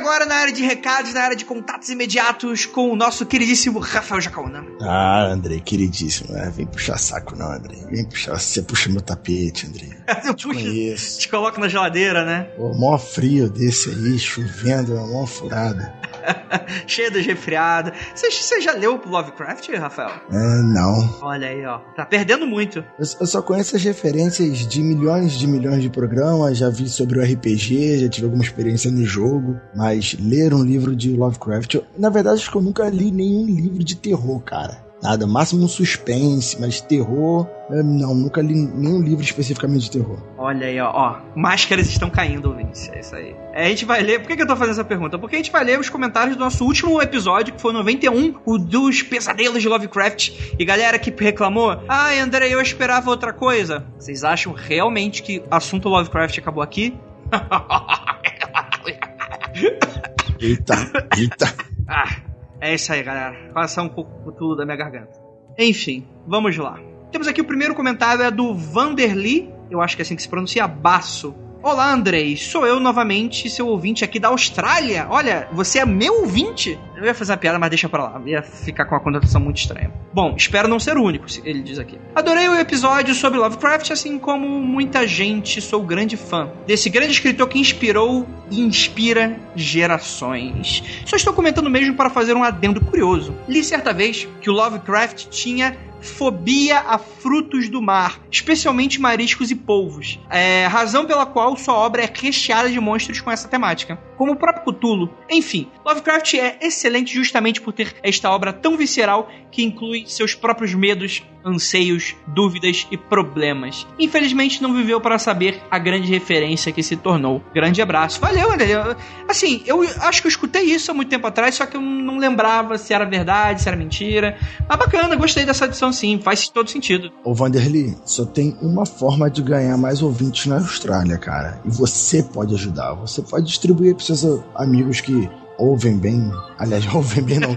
Agora na área de recados, na área de contatos imediatos com o nosso queridíssimo Rafael Jacaúna. Ah, Andrei, queridíssimo. né? vem puxar saco, não, Andrei. Vem puxar. Você puxa meu tapete, Andrei. Puxo, conheço. te coloco na geladeira, né? O maior frio desse aí, chovendo, é uma furada. (laughs) Cheio de resfriado. Você, você já leu Lovecraft, Rafael? É, não. Olha aí, ó. Tá perdendo muito. Eu, eu só conheço as referências de milhões de milhões de programas, já vi sobre o RPG, já tive alguma experiência no jogo, mas ler um livro de Lovecraft, eu- na verdade acho que eu nunca li nenhum livro de terror, cara. Nada, máximo um suspense, mas terror, eh, não, nunca li nenhum livro especificamente de terror. Olha aí, ó, ó. Máscaras estão caindo, ouvintes. É isso aí. É, a gente vai ler. Por que, que eu tô fazendo essa pergunta? Porque a gente vai ler os comentários do nosso último episódio, que foi o 91, o dos pesadelos de Lovecraft. E galera que reclamou: Ai, André, eu esperava outra coisa. Vocês acham realmente que o assunto Lovecraft acabou aqui? (laughs) Eita, eita. Ah, é isso aí, galera. Coração um pouco tudo da minha garganta. Enfim, vamos lá. Temos aqui o primeiro comentário, é do Vanderly, eu acho que é assim que se pronuncia, Basso. Olá, Andrei. Sou eu novamente, seu ouvinte aqui da Austrália. Olha, você é meu ouvinte? Eu ia fazer uma piada, mas deixa pra lá. Ia ficar com uma conotação muito estranha. Bom, espero não ser o único, ele diz aqui. Adorei o episódio sobre Lovecraft, assim como muita gente, sou grande fã desse grande escritor que inspirou e inspira gerações. Só estou comentando mesmo para fazer um adendo curioso. Li certa vez que o Lovecraft tinha fobia a frutos do mar, especialmente mariscos e polvos. É, razão pela qual sua obra é recheada de monstros com essa temática, como o próprio Cthulhu. Enfim, Lovecraft é excelente justamente por ter esta obra tão visceral que inclui seus próprios medos, anseios, dúvidas e problemas. Infelizmente não viveu para saber a grande referência que se tornou. Grande abraço. Valeu, André. Assim, eu acho que eu escutei isso há muito tempo atrás, só que eu não lembrava se era verdade, se era mentira. Mas bacana, gostei dessa edição sim, faz todo sentido. Ô Vanderly, só tem uma forma de ganhar mais ouvintes na Austrália, cara. E você pode ajudar. Você pode distribuir seus amigos que ouvem bem. Aliás, (laughs) ouvem bem não.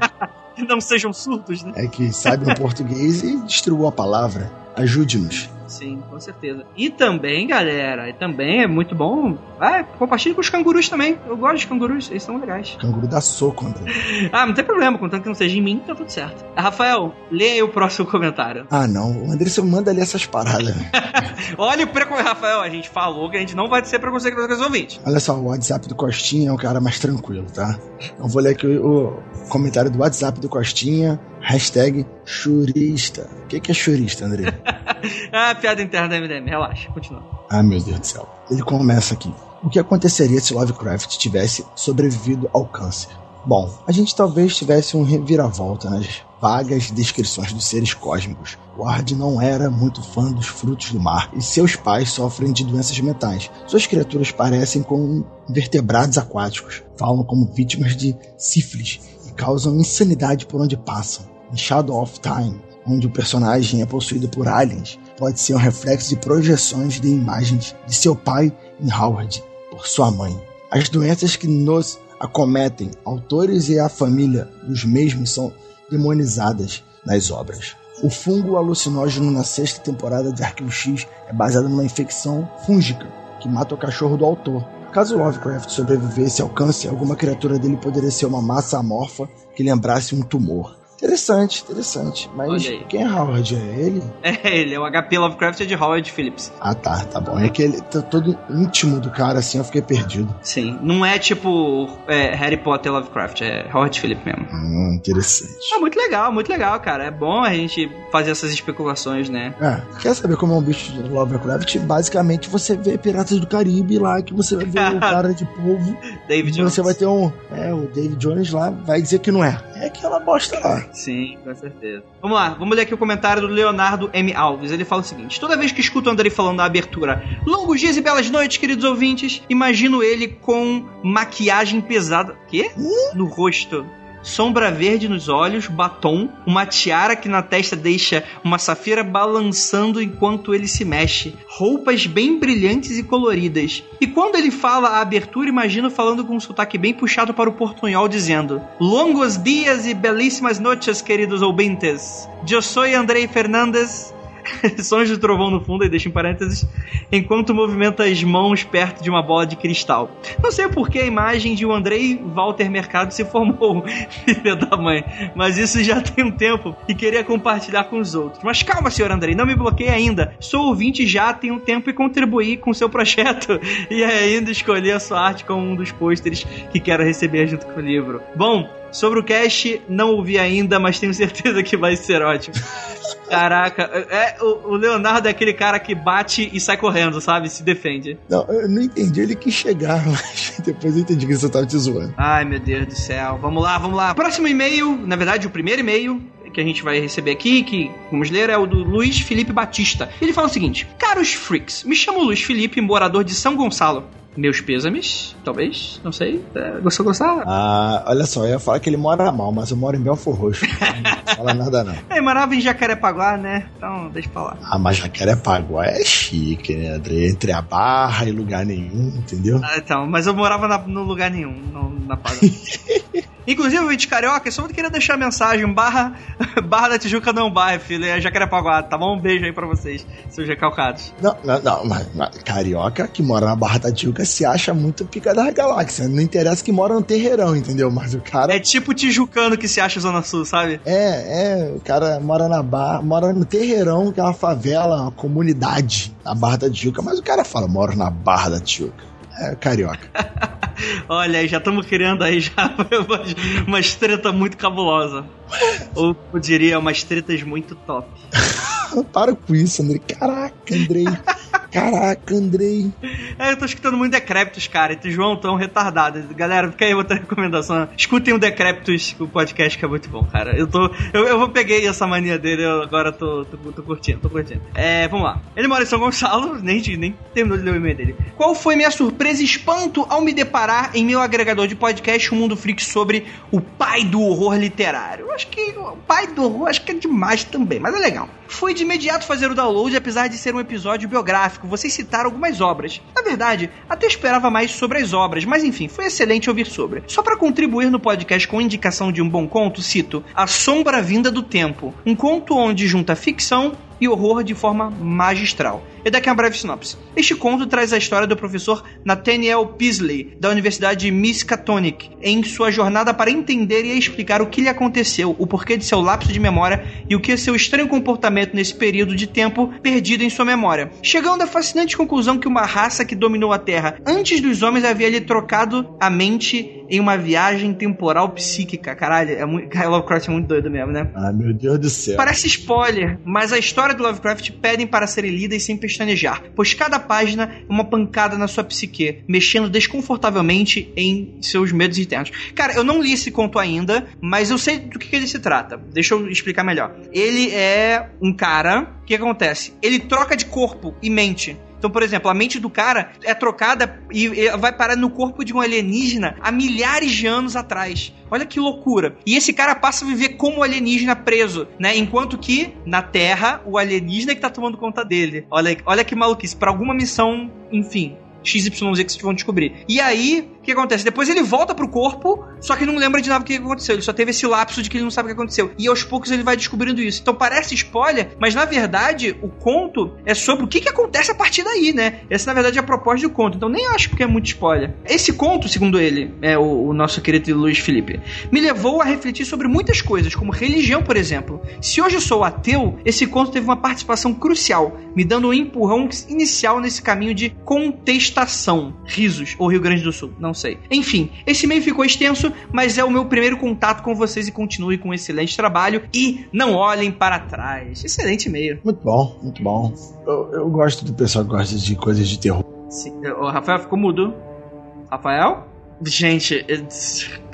que não sejam surdos, né? É que sabem o (laughs) português e distribuam a palavra. Ajude-nos. Sim, com certeza. E também, galera, e também é muito bom. Ah, compartilhe com os cangurus também. Eu gosto de cangurus, eles são legais. Canguru dá soco, André. (laughs) ah, não tem problema, contanto que não seja em mim, tá tudo certo. Rafael, lê aí o próximo comentário. Ah, não. O André você manda ler essas paradas. (laughs) Olha o preconceito, Rafael, a gente falou que a gente não vai ser preconceituoso com os ouvintes. Olha só, o WhatsApp do Costinha é um cara mais tranquilo, tá? Eu vou ler aqui o comentário do WhatsApp do Costinha. Hashtag churista. O que, que é churista, André? (laughs) ah, piada interna da MDM. Relaxa, continua. Ah, meu Deus do céu. Ele começa aqui. O que aconteceria se Lovecraft tivesse sobrevivido ao câncer? Bom, a gente talvez tivesse um reviravolta nas vagas descrições dos seres cósmicos. Ward não era muito fã dos frutos do mar e seus pais sofrem de doenças mentais. Suas criaturas parecem com vertebrados aquáticos, falam como vítimas de sífilis e causam insanidade por onde passam. Em Shadow of Time, onde o personagem é possuído por aliens, pode ser um reflexo de projeções de imagens de seu pai em Howard por sua mãe. As doenças que nos acometem autores e a família dos mesmos são demonizadas nas obras. O fungo alucinógeno na sexta temporada de Arquivo X é baseado numa infecção fúngica que mata o cachorro do autor. Caso Lovecraft sobrevivesse ao câncer, alguma criatura dele poderia ser uma massa amorfa que lembrasse um tumor. Interessante, interessante. Mas quem é Howard? É ele? (laughs) É ele, é o HP Lovecraft de Howard Phillips. Ah, tá, tá bom. É que ele tá todo íntimo do cara, assim, eu fiquei perdido. Sim, não é tipo é, Harry Potter Lovecraft, é Howard Phillips mesmo. Hum, interessante. Ah, muito legal, muito legal, cara. É bom a gente fazer essas especulações, né? É, quer saber como é um bicho de Lovecraft? Basicamente, você vê Piratas do Caribe lá, que você vai ver o (laughs) cara de povo. David Jones. Você vai ter um. É, o David Jones lá vai dizer que não é. É aquela bosta lá. Sim, com certeza. Vamos lá, vamos ler aqui o comentário do Leonardo M. Alves. Ele fala o seguinte: Toda vez que escuto o André falando na abertura, longos dias e belas noites, queridos ouvintes, imagino ele com maquiagem pesada. Quê? No rosto sombra verde nos olhos, batom, uma tiara que na testa deixa uma safira balançando enquanto ele se mexe, roupas bem brilhantes e coloridas. E quando ele fala a abertura, imagino falando com um sotaque bem puxado para o portunhol, dizendo: Longos dias e belíssimas noites, queridos ouvintes. Eu sou Andrei Fernandes (laughs) sons de trovão no fundo, e deixa em parênteses, enquanto movimenta as mãos perto de uma bola de cristal. Não sei por que a imagem de o Andrei Walter Mercado se formou, (laughs) filha da mãe, mas isso já tem um tempo e queria compartilhar com os outros. Mas calma, senhor Andrei, não me bloqueie ainda. Sou ouvinte já tem um tempo e contribuí com seu projeto (laughs) e ainda escolhi a sua arte como um dos pôsteres que quero receber junto com o livro. Bom, Sobre o cast, não ouvi ainda, mas tenho certeza que vai ser ótimo. Caraca, é, o, o Leonardo é aquele cara que bate e sai correndo, sabe? Se defende. Não, eu não entendi ele que chegar, (laughs) mas depois eu entendi que você tava te zoando. Ai, meu Deus do céu. Vamos lá, vamos lá. Próximo e-mail, na verdade, o primeiro e-mail que a gente vai receber aqui, que vamos ler, é o do Luiz Felipe Batista. Ele fala o seguinte: Caros freaks, me chamo Luiz Felipe, morador de São Gonçalo. Meus pêsames, talvez, não sei. É, gostou, gostar? Ah, olha só, eu ia falar que ele mora mal, mas eu moro em Belfor Roxo. (laughs) não fala nada, não. Ele morava em Jacarepaguá, né? Então, deixa pra lá. Ah, mas Jacarepaguá é chique, né, André? Entre a barra e lugar nenhum, entendeu? Ah, então, mas eu morava na, no lugar nenhum, no, na Paga. (laughs) Inclusive, ouvinte carioca, só queria deixar a mensagem: barra, (laughs) barra da Tijuca não vai, filho. É Jacarepaguá, tá bom? Um beijo aí pra vocês, seus recalcados. Não, não, não, mas, mas carioca que mora na Barra da Tijuca se acha muito pica da galáxia. Não interessa que mora no terreirão, entendeu? Mas o cara. É tipo tijucano que se acha Zona Sul, sabe? É, é, o cara mora na barra, mora no terreirão, que é uma favela, uma comunidade na Barra da Tijuca, mas o cara fala, moro na Barra da Tijuca. É carioca. (laughs) Olha já estamos criando aí já (laughs) umas, umas treta muito cabulosa. Ou eu diria, umas tretas muito top. (laughs) Para com isso, Andrei. Caraca, Andrei. (laughs) Caraca, Andrei. É, eu tô escutando muito Decréptos, cara. E João tão retardado. Galera, fica aí outra recomendação. Escutem o Decréptos, o podcast que é muito bom, cara. Eu tô. Eu, eu peguei essa mania dele, eu agora tô, tô, tô curtindo, tô curtindo. É, vamos lá. Ele mora em São Gonçalo, nem, nem terminou de ler o e-mail dele. Qual foi minha surpresa e espanto ao me deparar em meu agregador de podcast, o Mundo Freak, sobre o pai do horror literário? Eu acho que o pai do horror, acho que é demais também, mas é legal. Foi de imediato fazer o download, apesar de ser um episódio biográfico. Vocês citaram algumas obras. Na verdade, até esperava mais sobre as obras, mas enfim, foi excelente ouvir sobre. Só para contribuir no podcast com indicação de um bom conto, cito A Sombra Vinda do Tempo, um conto onde junta ficção e horror de forma magistral. E daqui uma breve sinopse. Este conto traz a história do professor Nathaniel Peasley, da Universidade Miskatonic, em sua jornada para entender e explicar o que lhe aconteceu, o porquê de seu lapso de memória e o que é seu estranho comportamento nesse período de tempo perdido em sua memória. Chegando à fascinante conclusão que uma raça que dominou a Terra antes dos homens havia lhe trocado a mente em uma viagem temporal psíquica. Caralho, é muito, Lovecraft é muito doido mesmo, né? Ah, meu Deus do céu. Parece spoiler, mas a história do Lovecraft pedem para serem lidas sem pestanejar, pois cada página é uma pancada na sua psique, mexendo desconfortavelmente em seus medos internos. Cara, eu não li esse conto ainda, mas eu sei do que, que ele se trata. Deixa eu explicar melhor. Ele é um cara. O que acontece? Ele troca de corpo e mente. Então, por exemplo, a mente do cara é trocada e vai parar no corpo de um alienígena há milhares de anos atrás. Olha que loucura. E esse cara passa a viver como alienígena preso, né? Enquanto que na Terra, o alienígena é que tá tomando conta dele. Olha, olha que maluquice. Para alguma missão, enfim, XYZ que vocês vão descobrir. E aí, o que acontece? Depois ele volta pro corpo, só que não lembra de nada do que aconteceu. Ele só teve esse lapso de que ele não sabe o que aconteceu. E aos poucos ele vai descobrindo isso. Então parece spoiler, mas na verdade o conto é sobre o que, que acontece a partir daí, né? Essa na verdade é a proposta do conto. Então nem acho que é muito spoiler. Esse conto, segundo ele, é o, o nosso querido Luiz Felipe, me levou a refletir sobre muitas coisas, como religião, por exemplo. Se hoje eu sou ateu, esse conto teve uma participação crucial, me dando um empurrão inicial nesse caminho de contestação. Risos, ou Rio Grande do Sul, não não sei. Enfim, esse e-mail ficou extenso, mas é o meu primeiro contato com vocês e continue com um excelente trabalho e não olhem para trás. Excelente e-mail. Muito bom, muito bom. Eu, eu gosto do pessoal que gosta de coisas de terror. Sim, o Rafael ficou mudo. Rafael? Gente,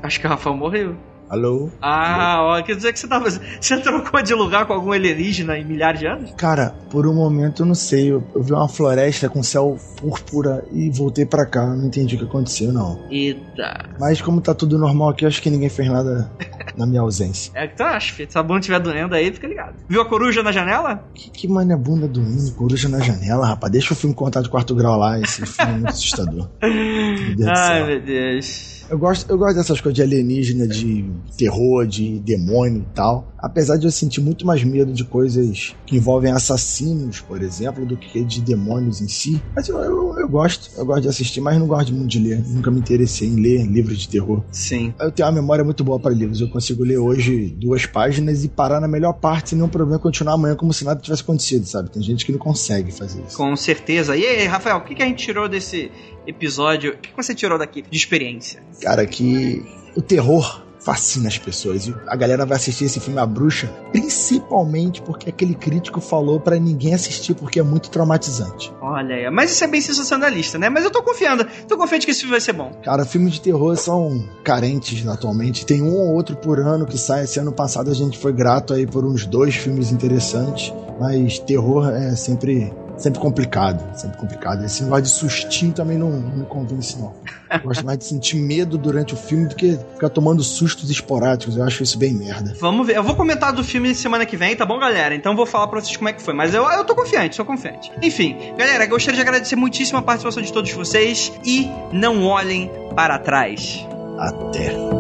acho que o Rafael morreu. Alô? Ah, ó, quer dizer que você tava. Você trocou de lugar com algum alienígena em milhares de anos? Cara, por um momento eu não sei. Eu, eu vi uma floresta com céu púrpura e voltei para cá. Não entendi o que aconteceu, não. Eita. Mas como tá tudo normal aqui, acho que ninguém fez nada na minha ausência. É que tu acha, filho. Se a bunda estiver doendo aí, fica ligado. Viu a coruja na janela? Que, que mano é bunda doendo? Coruja na janela, rapaz. Deixa o filme contar de quarto grau lá. Esse filme é muito assustador. (laughs) Meu Deus Ai, meu Deus. Eu gosto, eu gosto dessas coisas de alienígena, de terror, de demônio e tal. Apesar de eu sentir muito mais medo de coisas que envolvem assassinos, por exemplo, do que de demônios em si. Mas eu, eu, eu gosto, eu gosto de assistir, mas não gosto muito de ler. Nunca me interessei em ler livros de terror. Sim. Eu tenho uma memória muito boa para livros. Eu consigo ler hoje duas páginas e parar na melhor parte sem nenhum problema continuar amanhã como se nada tivesse acontecido, sabe? Tem gente que não consegue fazer isso. Com certeza. E aí, Rafael, o que, que a gente tirou desse episódio? O que você tirou daqui de experiência? Cara, que o terror fascina as pessoas. E a galera vai assistir esse filme A Bruxa, principalmente porque aquele crítico falou para ninguém assistir porque é muito traumatizante. Olha mas isso é bem sensacionalista, né? Mas eu tô confiando, tô confiante que esse filme vai ser bom. Cara, filmes de terror são carentes atualmente. Tem um ou outro por ano que sai. Esse ano passado a gente foi grato aí por uns dois filmes interessantes, mas terror é sempre sempre complicado, sempre complicado. Esse negócio de sustinho também não, não me convence, não. Eu gosto mais de sentir medo durante o filme do que ficar tomando sustos esporádicos. Eu acho isso bem merda. Vamos ver. Eu vou comentar do filme semana que vem, tá bom, galera? Então vou falar pra vocês como é que foi. Mas eu, eu tô confiante, sou confiante. Enfim, galera, gostaria de agradecer muitíssimo a participação de todos vocês e não olhem para trás. Até.